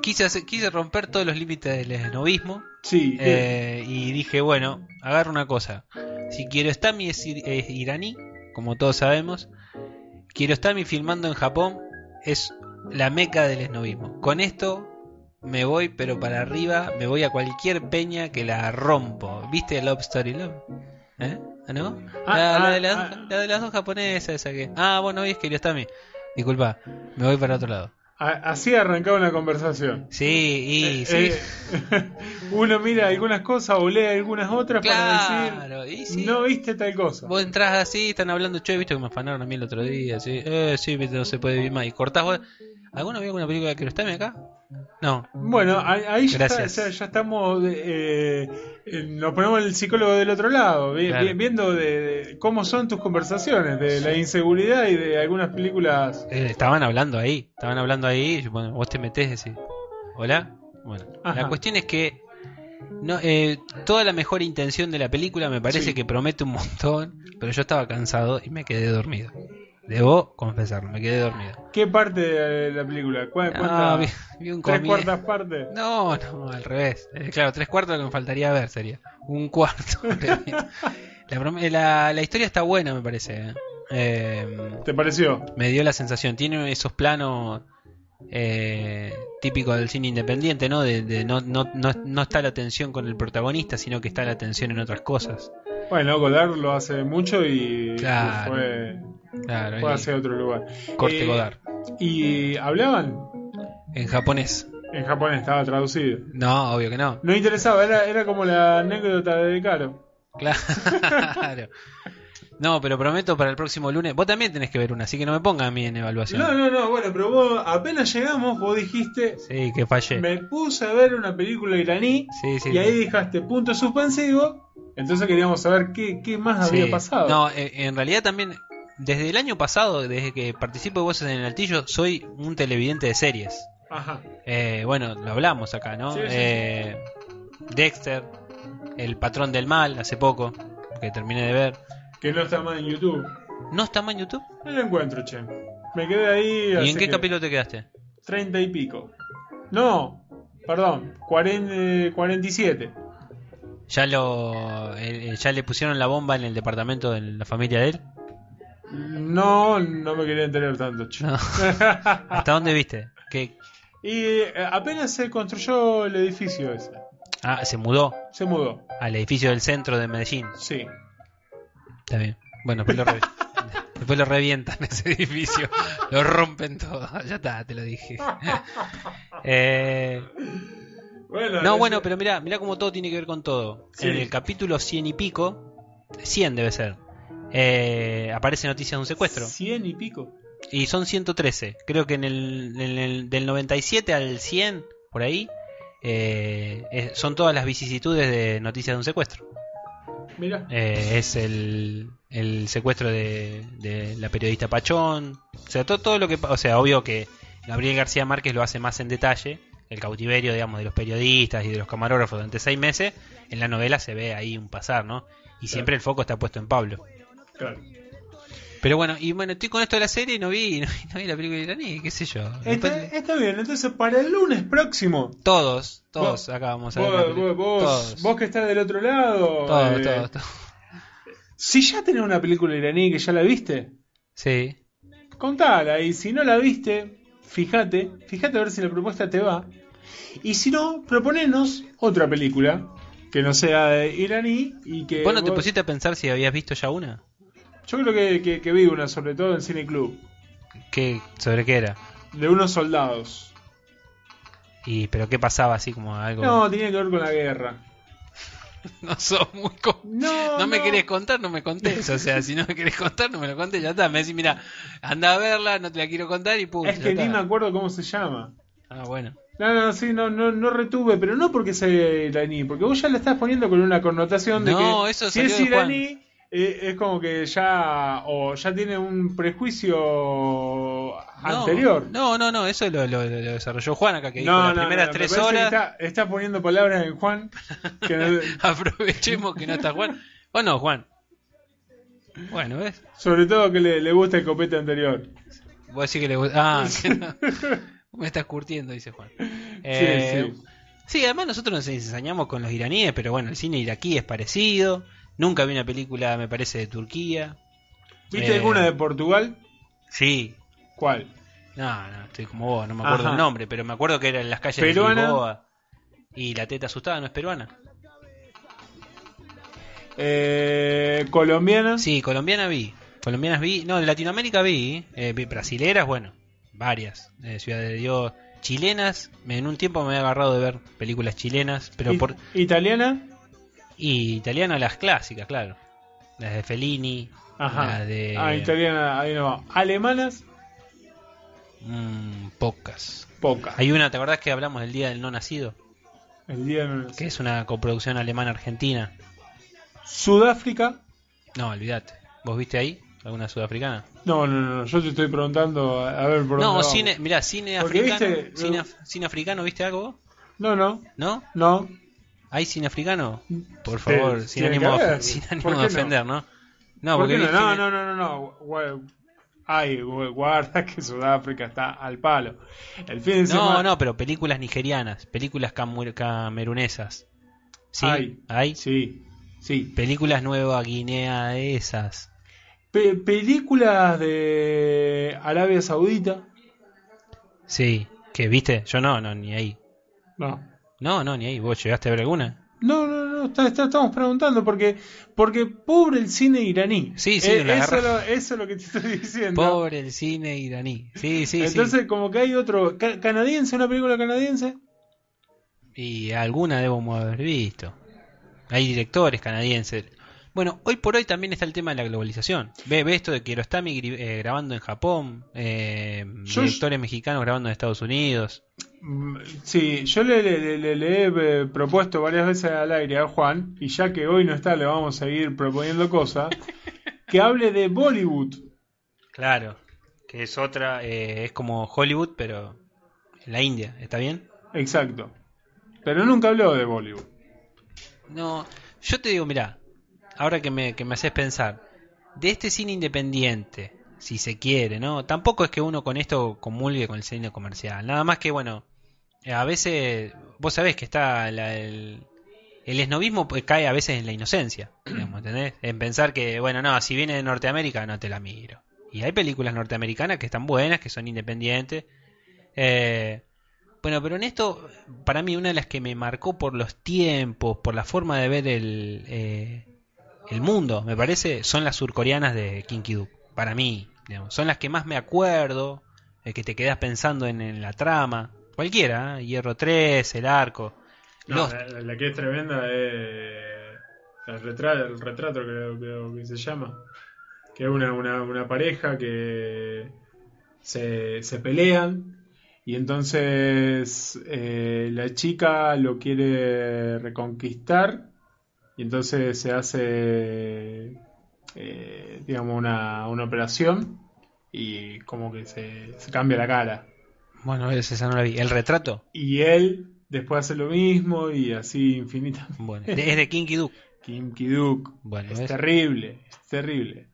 quise, hacer- quise romper todos los límites del esnovismo. Sí. Eh, y dije, bueno, agarro una cosa. Si Kiarostami es, ir- es iraní, como todos sabemos, Kiarostami filmando en Japón es la meca del esnovismo. Con esto me voy, pero para arriba, me voy a cualquier peña que la rompo. ¿Viste Love Story Love? ¿Eh? ¿Ah, ¿No? Ah, la, la ah, de las, ah. la de las dos japonesas, esa que. Ah, bueno, hoy es Kiarostami. Disculpa, me voy para otro lado. Así arrancaba una conversación. Sí, y Eh, sí. eh, <laughs> uno mira algunas cosas o lee algunas otras para Claro, y decir, sí. no viste tal cosa. Vos entras así, están hablando, che, viste que me afanaron a mí el otro día, sí, eh, sí, viste, no se puede vivir más. Y cortás vos. ¿Alguno vio alguna película que lo acá? No. Bueno, ahí, ya, está- ya, ya estamos, eh, nos ponemos el psicólogo del otro lado, vi- Claro. vi- viendo de, de cómo son tus conversaciones, de la inseguridad y de algunas películas. Eh, estaban hablando ahí, estaban hablando ahí, y bueno, vos te metés y decís, hola. Bueno, Ajá. la cuestión es que no, eh, toda la mejor intención de la película me parece Sí. que promete un montón, pero yo estaba cansado y me quedé dormido. Debo confesarlo, me quedé dormido. ¿Qué parte de la película? ¿Cuál, cuánta- vi, vi un ¿Tres cuartas partes? No, no, al revés. Eh, claro, tres cuartos lo que me faltaría ver sería. Un cuarto. <laughs> la, eh, la, la historia está buena, me parece. eh. Eh, ¿Te pareció? me dio la sensación. Tiene esos planos eh, típicos del cine independiente, ¿no? De, de no, no, no, no está la atención con el protagonista, sino que está la atención en otras cosas. Bueno, Godard lo hace mucho y Claro. fue, Claro, ahí, hacia otro lugar. corte Eh, Godard. ¿Y hablaban? En japonés. En japonés estaba traducido. No, obvio que no. No interesaba, era, era como la anécdota de Caro. Claro. No, pero prometo para el próximo lunes. Vos también tenés que ver una, así que no me pongan a mí en evaluación. No, no, no, bueno, pero vos apenas llegamos, vos dijiste, Sí, que fallé. me puse a ver una película iraní Sí, sí. y ahí dejaste punto suspensivo, entonces queríamos saber qué, qué más había pasado. No, eh, en realidad también, desde el año pasado, desde que participo de Voces en el Altillo, soy un televidente de series. Ajá. Eh, bueno, lo hablamos acá, ¿no? Sí, sí. Eh, Dexter, El Patrón del Mal, hace poco, que terminé de ver. Que no está más en YouTube. ¿No está más en YouTube? No lo encuentro, che. Me quedé ahí. ¿Y en qué que capítulo te quedaste? Treinta y pico. No, perdón, cuaren- 47. ¿Ya, lo, eh, ¿Ya le pusieron la bomba en el departamento de la familia de él? No, no me quería enterar tanto. No. <laughs> ¿Hasta dónde viste? ¿Qué? Y eh, apenas se construyó el edificio ese. Ah, se mudó Se mudó. al edificio del centro de Medellín. Sí. Está bien. Bueno, después lo, <laughs> después lo revientan <laughs> ese edificio. Lo rompen todo. Ya está, te lo dije. Eh, Bueno, no, bueno, pero mira, mira cómo todo tiene que ver con todo. Sí. En el capítulo 100 y pico, 100 debe ser, eh, aparece noticias de un secuestro. Cien y pico. Y son 113. Creo que en el, en el- del 97 al 100, por ahí, eh, es- son todas las vicisitudes de noticias de un secuestro. Mira. Eh, es el, el secuestro de, de la periodista Pachón. O sea, todo, todo lo que... O sea, obvio que Gabriel García Márquez lo hace más en detalle. El cautiverio, digamos, de los periodistas y de los camarógrafos durante seis meses. En la novela se ve ahí un pasar, ¿no? Y siempre el foco está puesto en Pablo. Claro. Pero bueno, y bueno, estoy con esto de la serie y no vi, <laughs> no, vi- no vi la película iraní, qué sé yo. Después- Está, está bien, entonces para el lunes próximo. todos, todos acá vamos a ver. Vos, vos, vos- Todos. vos que estás del otro lado. Todos, eh, todos, todos. Si ya tenés una película iraní que ya la viste, Sí. contala. Y si no la viste, fíjate, fíjate a ver si la propuesta te va. Y si no, proponenos otra película que no sea de iraní y que. ¿Vos no te pusiste a pensar si habías visto ya una? Yo creo que, que, que vi una, sobre todo en Cine Club, ¿Qué, ¿Sobre qué era? de unos soldados. Y, ¿Pero qué pasaba así como algo? No, tenía que ver con la guerra. <laughs> No sos muy... co- No, <laughs> no me querés contar, no me contés. O sea, si no me querés contar, no me lo contés, ya está. Me decís, mira, anda a verla, no te la quiero contar y pum. Es que ni me acuerdo cómo se llama. Ah, bueno. No, no, sí, no, no, no retuve, pero no porque sea iraní, porque vos ya le estás poniendo con una connotación de No, que eso si es iraní es como que ya o ya tiene un prejuicio anterior. No, no, no, eso lo, lo- lo desarrolló Juan acá, que dijo No, las no, primeras tres horas. Está, está poniendo palabras en Juan. que <laughs> Aprovechemos que no está Juan. ¿O no, Juan? Bueno, ¿ves? sobre todo que le, le gusta el copete anterior. Vos decís que le gusta. Ah, que no. <laughs> me estás curtiendo, dice Juan. Eh, sí. sí, además nosotros nos ensañamos con los iraníes, pero bueno, el cine iraquí es parecido. Nunca vi una película, me parece, de Turquía. ¿Viste Eh, alguna de Portugal? Sí. ¿Cuál? No, no, estoy como vos, no me acuerdo Ajá. el nombre, pero me acuerdo que era en las calles ¿Peruana? de Lisboa. Y la teta asustada, ¿no es peruana? Eh, ¿Colombiana? Sí, colombiana vi. Colombianas vi. No, de Latinoamérica vi. Eh, vi brasileras, bueno, varias. Eh, Ciudad de Dios. Chilenas, en un tiempo me he agarrado de ver películas chilenas, pero por. ¿Italiana? Y italiana las clásicas, claro. Las de Fellini. Ajá. Las de. Ah, italiana, ahí no. ¿Alemanas? Mm, pocas. Pocas. Hay una, ¿te acordás que hablamos del Día del No Nacido? El día no Que es una coproducción alemana-argentina. ¿Sudáfrica? No, olvídate. ¿Vos viste ahí? ¿Alguna sudafricana? No, no, no, yo te estoy preguntando a, ver por No, vamos. cine, mirá, cine Porque, africano. viste, Cine, af- cine africano, ¿viste algo vos? No, no, ¿No? no. ¿Hay cine africano? Por Sí, favor, sin ánimo, que <laughs> sin ánimo ¿Por de no? ofender, ¿no? No, ¿Por porque no? No, cine- no, no, no, no. Ay, gu- guarda que Sudáfrica está al palo. El fin de No, semana. no, pero películas nigerianas, películas camerunesas. ¿Sí? Hay. ¿Hay? Sí, sí. Películas Nueva Guinea esas. Pe- películas de Arabia Saudita. Sí. ¿Qué viste? Yo no, no, ni ahí. No. No, no, ni ahí. ¿Vos llegaste a ver alguna? No, no, no, está- está- estamos preguntando porque porque pobre el cine iraní. Sí, sí, Eh, eso, lo- eso es lo que te estoy diciendo. Pobre el cine iraní. Sí, sí, Entonces, como que hay otro. ca- ¿Canadiense? ¿Una película canadiense? Y alguna debemos haber visto. Hay directores canadienses. Bueno, hoy por hoy también está el tema de la globalización. Ve, ve esto de Kiarostami gri- eh, grabando en Japón, eh, Yo- directores mexicanos grabando en Estados Unidos. Mm, Sí, yo le, le- le- le- le he eh, propuesto varias veces al aire a Juan, y ya que hoy no está, le vamos a seguir proponiendo cosas, <laughs> que hable de Bollywood. Claro, que es otra, eh, es como Hollywood, pero en la India, ¿está bien? Exacto. Pero nunca habló de Bollywood. No, yo te digo, mira, ahora que me, que me haces pensar, de este cine independiente, si se quiere, ¿no? Tampoco es que uno con esto comulgue con el cine comercial, nada más que, bueno, eh, a veces, vos sabés que está la- el, el esnovismo pues, cae a veces en la inocencia, <clears throat> digamos, ¿entendés? En pensar que, bueno, no, si viene de Norteamérica no te la miro. Y hay películas norteamericanas que están buenas, que son independientes. Eh, bueno, pero en esto, para mí, una de las que me marcó por los tiempos, por la forma de ver el, eh, el mundo, me parece, son las surcoreanas de Kinky Duk. Para mí, digamos, son las que más me acuerdo, eh, que te quedas pensando en, en la trama. Cualquiera, ¿eh? Hierro 3, El Arco. No, Los- la, la que es tremenda es el retrato, el retrato creo, creo que se llama. Que es una, una, una pareja que se, se pelean y entonces eh, la chica lo quiere reconquistar y entonces se hace, eh, digamos, una, una operación y como que se, se cambia la cara. Bueno, esa no la vi. ¿El retrato? Y él después hace lo mismo y así infinitamente. Bueno, es de Kinky Duk. <laughs> Kim Ki-duk. Bueno, es ¿ves? terrible, es terrible.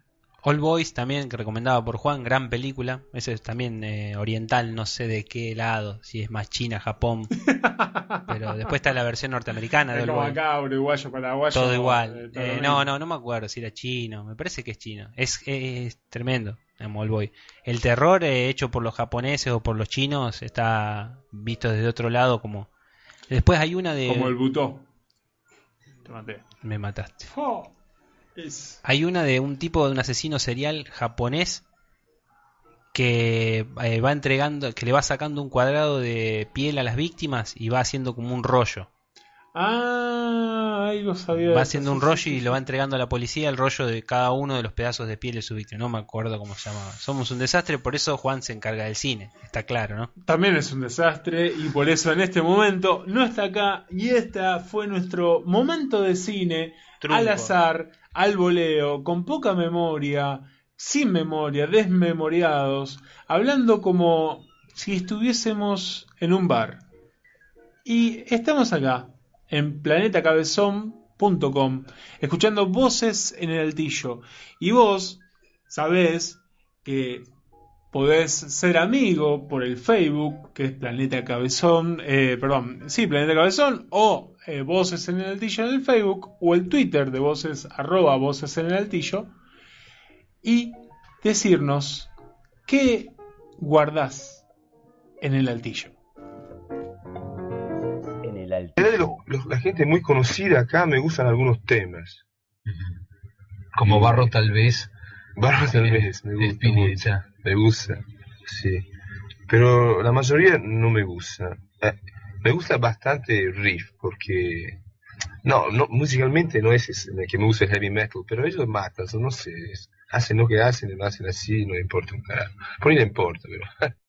All Boys también, que recomendaba por Juan, gran película. Ese es también eh, oriental, no sé de qué lado, si es más China, Japón. <laughs> Pero después está la versión norteamericana de Es All Boys. acá, uruguayo, paraguayo. Todo igual. todo Eh, no, no, no me acuerdo si era chino. Me parece que es chino. Es, es tremendo, digamos, All Boy. El terror eh, hecho por los japoneses o por los chinos está visto desde otro lado como... Después hay una de... Como el butó. Te maté. Me mataste. Oh, es... Hay una de un tipo de un asesino serial japonés que eh, va entregando, que le va sacando un cuadrado de piel a las víctimas y va haciendo como un rollo. Ah, algo sabía. Va haciendo un rollo y lo va entregando a la policía el rollo de cada uno de los pedazos de piel de su víctima. No me acuerdo cómo se llamaba. Somos un desastre, por eso Juan se encarga del cine. Está claro, ¿no? También es un desastre y por eso en este momento no está acá y esta fue nuestro momento de cine Trunco. al azar, al voleo, con poca memoria, sin memoria, desmemoriados, hablando como si estuviésemos en un bar. Y estamos acá, en planetacabezón.com, escuchando voces en el altillo. Y vos sabés que podés ser amigo por el Facebook, que es Planeta Cabezón, eh, perdón, sí, Planeta Cabezón, o eh, Voces en el Altillo en el Facebook, o el Twitter de Voces, arroba Voces en el Altillo, y decirnos qué guardás en el altillo. En el los- la gente muy conocida acá me gustan algunos temas. Como Barro tal vez. Barro tal vez, me gusta. Me gusta, sí. Pero la mayoría no me gusta. Me gusta bastante Riff, porque... No, no, musicalmente no es es- que me gusta el heavy metal, pero ellos matan, no sé. Hacen lo que hacen, lo hacen así, no importa un carajo. Por ahí le importa, pero... <laughs>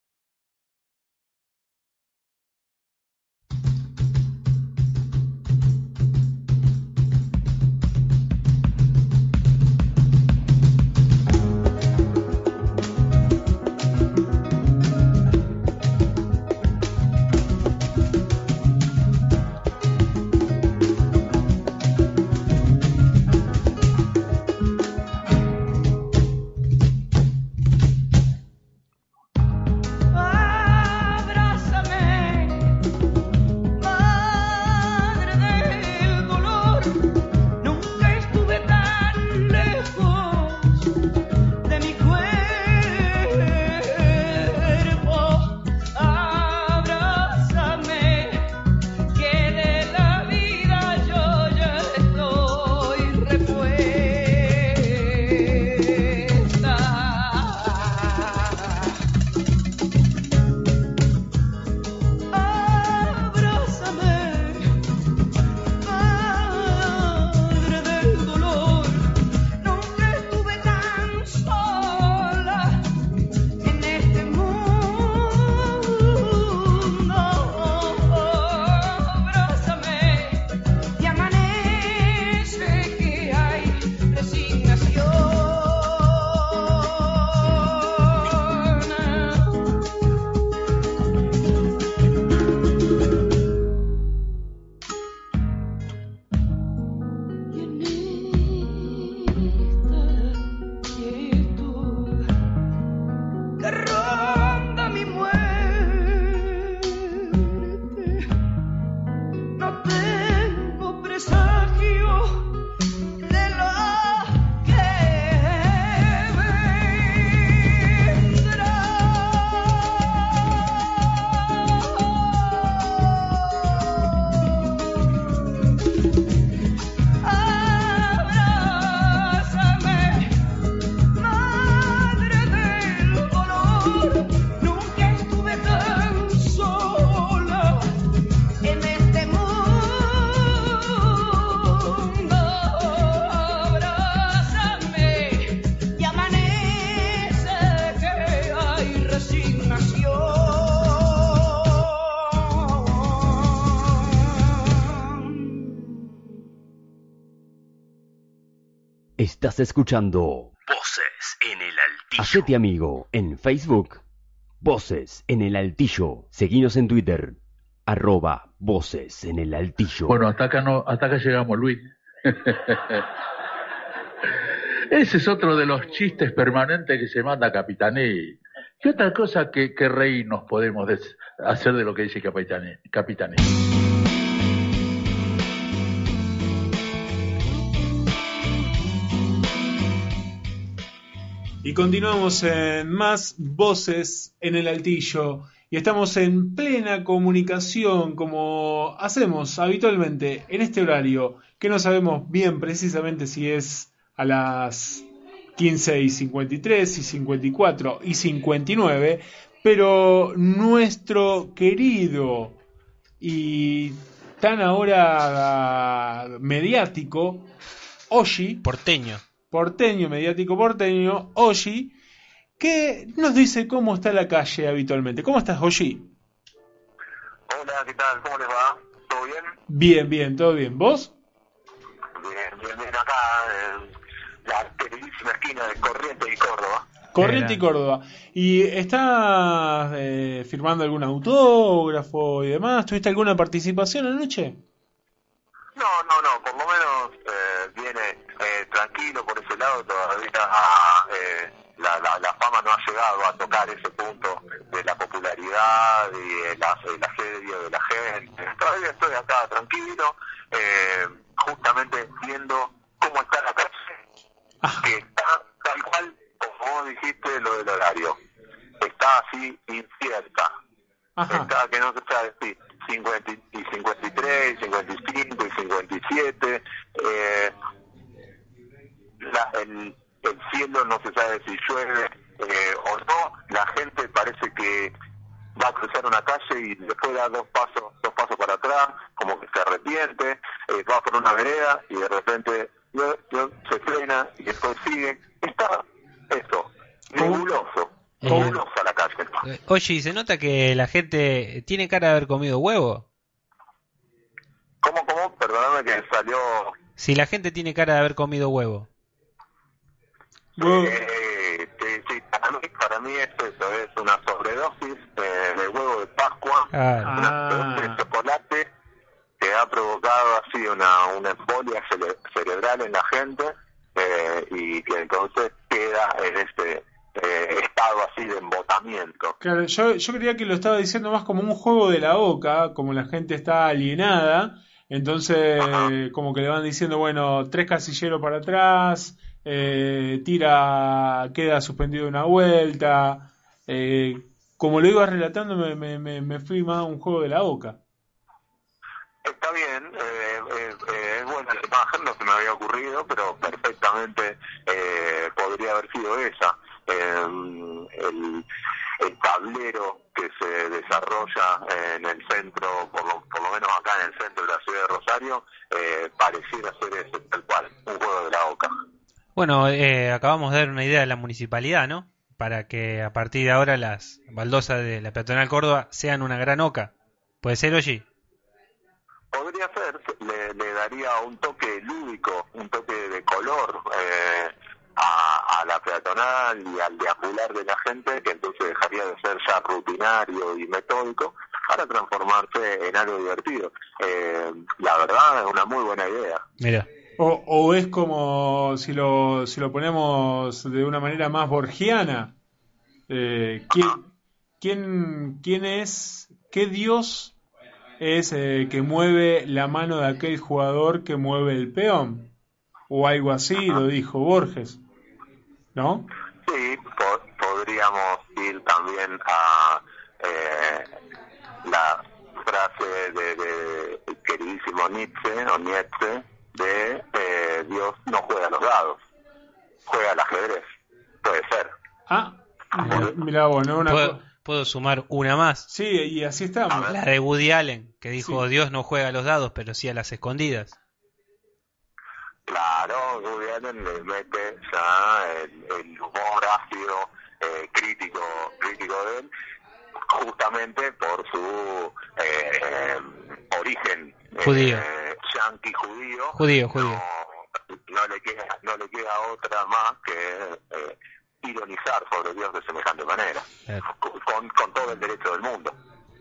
Estás escuchando Voces en el altillo. Hacete amigo en Facebook. Voces en el Altillo. Seguinos en Twitter. Arroba Voces en el Altillo. Bueno, hasta acá, no, hasta acá llegamos, Luis. Ese es otro de los chistes permanentes que se manda Capitané. ¿Qué otra cosa que, que reírnos podemos des- hacer de lo que dice Capitané? Capitané? Y continuamos en más voces en el altillo. Y estamos en plena comunicación, como hacemos habitualmente en este horario, que no sabemos bien precisamente si es a las 15 y 53 y 54 y 59, pero nuestro querido y tan ahora mediático, Oshi, Porteño. Porteño, mediático porteño, Oshi, que nos dice cómo está la calle habitualmente. ¿Cómo estás, Oshi? Hola, ¿qué tal? ¿Cómo les va? ¿Todo bien? Bien, bien, todo bien. ¿Vos? Bien, bien, bien. Acá en la queridísima esquina de Corrientes y Córdoba. Corriente y Córdoba. ¿Y estás eh, firmando algún autógrafo y demás? ¿Tuviste alguna participación anoche? No, no, no. Por lo menos eh, viene eh, tranquilo por ese lado. Todavía eh, la, la, la fama no ha llegado a tocar ese punto de la popularidad y el, el asedio de la gente. Todavía estoy acá tranquilo, eh, justamente viendo cómo está la calle, que está tal cual como vos dijiste lo del horario. Está así incierta. Está que no se sabe si 50 y 53, 55 y 57. Eh, la- el, el cielo no se sabe si llueve eh, o no. La gente parece que va a cruzar una calle y después da dos pasos, dos pasos para atrás, como que se arrepiente, eh, va por una vereda y de repente yo- yo- se frena y después sigue. Está eso, nebuloso, nebulosa la calle. Eh, Oye, ¿se nota que la gente tiene cara de haber comido huevo? ¿Cómo, cómo? Perdóname que salió Si la gente tiene cara de haber comido huevo. Eh, sí, para mí, para mí es eso, es una sobredosis eh, de huevo de Pascua, Ah. una sobredosis de chocolate que ha provocado así una, una embolia cere- cerebral en la gente eh, y que entonces queda en este eh, estado así de embotamiento. Claro, yo, yo creía que lo estaba diciendo más como un juego de la boca, como la gente está alienada, entonces como que le van diciendo, bueno, tres casilleros para atrás, eh, tira, queda suspendido una vuelta, eh, como lo iba relatando me, me, me, fui más a un juego de la boca. Está bien, eh, eh, eh, es buena la imagen, no se me había ocurrido, pero perfectamente podría haber sido esa. Eh, el, el tablero que se desarrolla en el centro, por lo, por lo menos acá en el centro de la ciudad de Rosario, eh, pareciera ser ese, tal cual, un juego de la boca. Bueno, eh, acabamos de dar una idea a la municipalidad, ¿no? Para que a partir de ahora las baldosas de la peatonal Córdoba sean una gran oca. ¿Puede ser, Oye? Podría ser, le, le daría un toque lúdico, un toque de color eh, a, a la peatonal y al deambular de la gente, que entonces dejaría de ser ya rutinario y metódico para transformarse en algo divertido. Eh, la verdad es una muy buena idea. Mira. O, o es como si lo, si lo ponemos de una manera más borgiana. Eh, ¿quién, quién, quién es, qué dios es eh, que mueve la mano de aquel jugador que mueve el peón? O algo así, lo dijo Borges. ¿No? Sí, po- podríamos ir también a eh, la frase de, de queridísimo Nietzsche o Nietzsche de eh, Dios no juega a los dados, juega al ajedrez. Puede ser. Ah, mira, mira vos, ¿no? Una ¿Puedo, puedo sumar una más? Sí, y así estamos. La de Woody Allen, que dijo, Dios no juega a los dados, pero sí a las escondidas. Claro, Woody Allen le mete ya el, el humor ácido eh, crítico, crítico de él, justamente por su eh, origen Judío. eh, yanqui judío. Judío, judío. No le queda, no le queda otra más que eh, ironizar sobre Dios de semejante manera, con, con todo el derecho del mundo.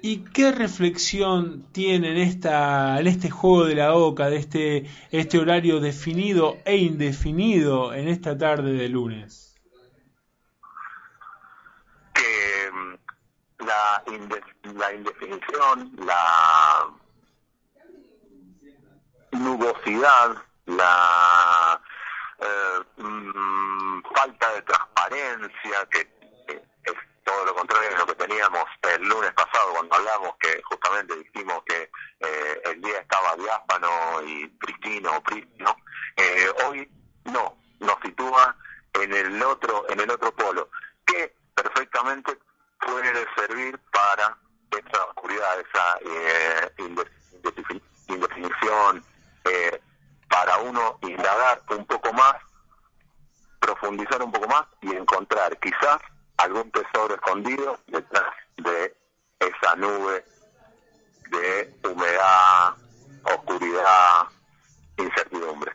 ¿Y qué reflexión tiene en, esta, en este juego de la boca, de este, este horario definido e indefinido en esta tarde de lunes? que la, inde- la indefinición, la nubosidad, la eh, mm, falta de transparencia, que es todo lo contrario de lo que teníamos el lunes pasado cuando hablamos, que justamente dijimos que eh, el día estaba diáfano y pristino o prístino, eh, hoy no, nos sitúa en el otro, en el otro polo, que perfectamente puede servir para esa oscuridad, esa eh, indefinición, eh, para uno indagar un poco más, profundizar un poco más y encontrar quizás algún tesoro escondido detrás de esa nube de humedad, oscuridad, incertidumbre.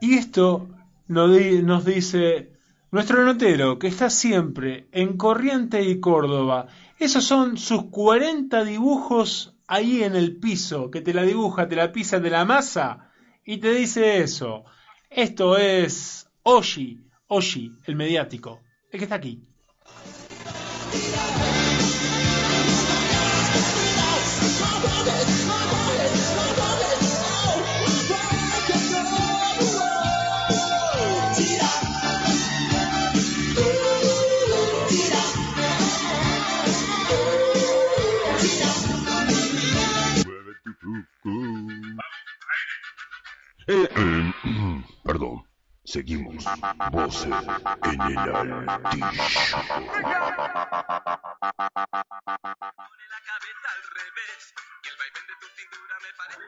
Y esto nos dice nuestro notero, que está siempre en Corriente y Córdoba. Esos son sus 40 dibujos ahí en el piso, que te la dibuja, te la pisa, te la masa y te dice eso. Esto es Oshi, Oshi, el mediático, el que está aquí. Perdón. Seguimos. Voces en el.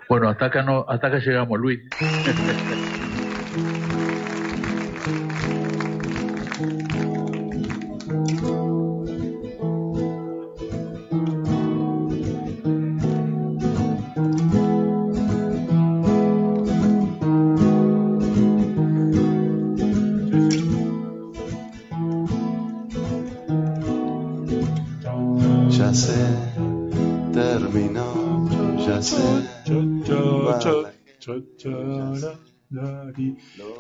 Bueno, hasta acá no, hasta acá llegamos, Luis. <laughs>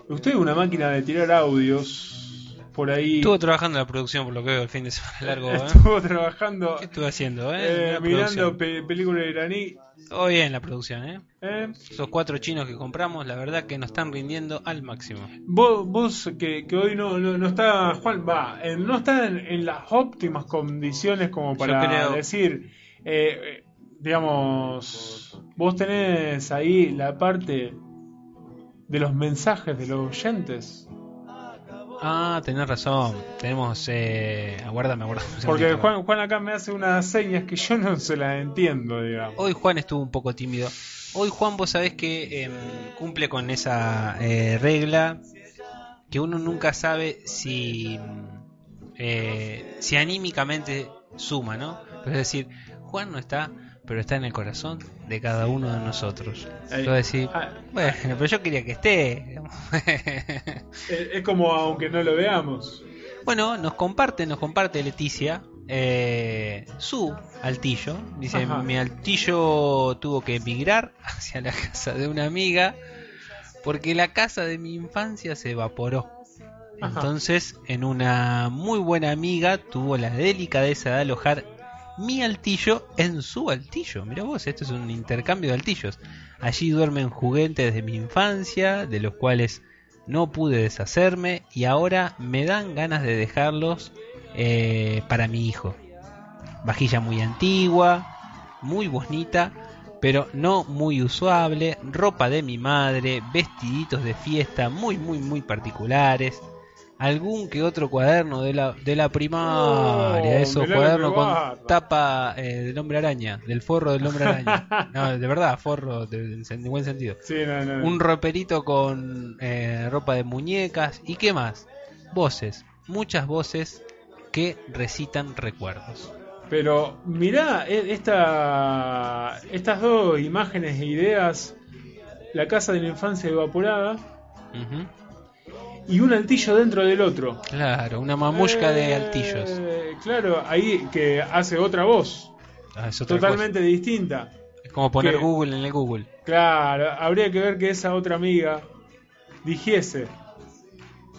Usted es una máquina de tirar audios por ahí. Estuvo trabajando en la producción, por lo que veo, el fin de semana largo. ¿eh? Estuvo trabajando. ¿Qué estuve haciendo, eh? eh, mirando pe- películas iraní. Todo bien la producción, ¿eh? Eh, Esos cuatro chinos que compramos, la verdad que nos están rindiendo al máximo. Vos, vos que, que hoy no, no, no está, Juan, va, no está en, en las óptimas condiciones como para creo- decir, eh, digamos, vos tenés ahí la parte de los mensajes de los oyentes. Ah, tenés razón. Tenemos. Eh... Aguárdame, aguárdame. Porque. Juan, Juan acá me hace unas señas que yo no se las entiendo, digamos. Hoy Juan estuvo un poco tímido. Hoy Juan, vos sabés que em, cumple con esa eh, regla que uno nunca sabe si, eh, si anímicamente suma, ¿no? Pero es decir, Juan no está, pero está en el corazón de cada uno de nosotros. Yo decir, Ah. bueno, pero yo quería que esté. <laughs> Es, es como aunque no lo veamos. Bueno, nos comparte, nos comparte Leticia eh, su altillo. Dice, Ajá. mi altillo tuvo que emigrar <laughs> hacia la casa de una amiga porque la casa de mi infancia se evaporó. Ajá. Entonces, en una muy buena amiga tuvo la delicadeza de alojar mi altillo en su altillo. Mira vos, esto es un intercambio de altillos. Allí duermen juguetes de mi infancia, de los cuales no pude deshacerme y ahora me dan ganas de dejarlos eh, para mi hijo. Vajilla muy antigua, muy bonita, pero no muy usable, ropa de mi madre, vestiditos de fiesta muy, muy, muy particulares, algún que otro cuaderno de la, de la primaria, Oh, esos cuadernos con tapa eh, del hombre araña, del forro del hombre araña. <laughs> No, de verdad, forro de, en buen sentido. Sí, no, no, no. Un roperito con eh, ropa de muñecas y qué más. Voces, muchas voces que recitan recuerdos. Pero mirá e- esta, estas dos imágenes e ideas, la casa de la infancia evaporada. Y un altillo dentro del otro. Claro, una mamushka de altillos. Eh, claro, ahí que hace otra voz, Ah, es otra totalmente distinta. Es como poner que- Google en el Google. Claro, habría que ver que esa otra amiga dijese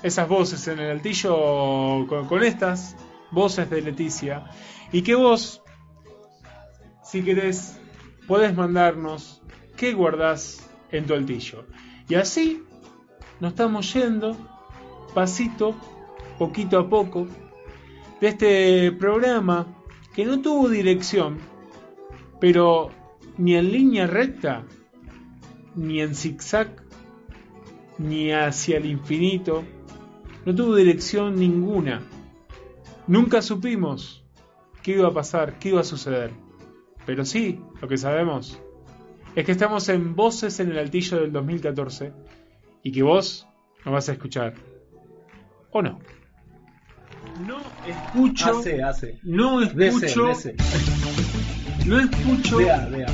esas voces en el altillo con, con estas voces de Leticia y que vos, si querés, podés mandarnos qué guardás en tu altillo. Y así nos estamos yendo pasito, poquito a poco, de este programa que no tuvo dirección, pero ni en línea recta, ni en zigzag, ni hacia el infinito, no tuvo dirección ninguna. Nunca supimos qué iba a pasar, qué iba a suceder. Pero sí, lo que sabemos es que estamos en Voces en el Altillo del 2014 y que vos no vas a escuchar. ¿O no? No escucho. Hace, hace. No escucho. dese. No escucho. Vea, vea.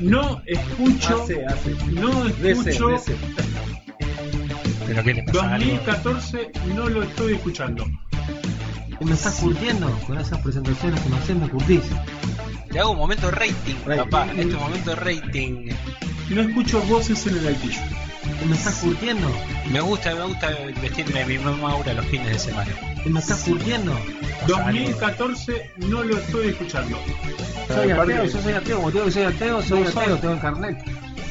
No escucho. Hace, hace. No escucho. dese. ¿Pero qué le pasa algo? 2014 no lo estoy escuchando. Me estás curtiendo con esas presentaciones que me hacen, me curtís. Te hago un momento rating, Rating. papá. Este momento rating. No escucho voces en el altillo. Me estás curtiendo. Me gusta, me gusta vestirme mi mamá Aura los fines de semana. Me estás curtiendo. 2014 no lo estoy escuchando. Soy ateo, yo soy ateo, como que soy ateo, soy ateo, tengo el carnet.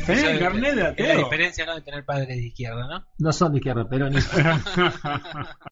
¿Tenés el carnet de Es la ateo? diferencia, ¿no? De tener padres de izquierda, ¿no? No son de izquierda, peronistas. <laughs> <laughs>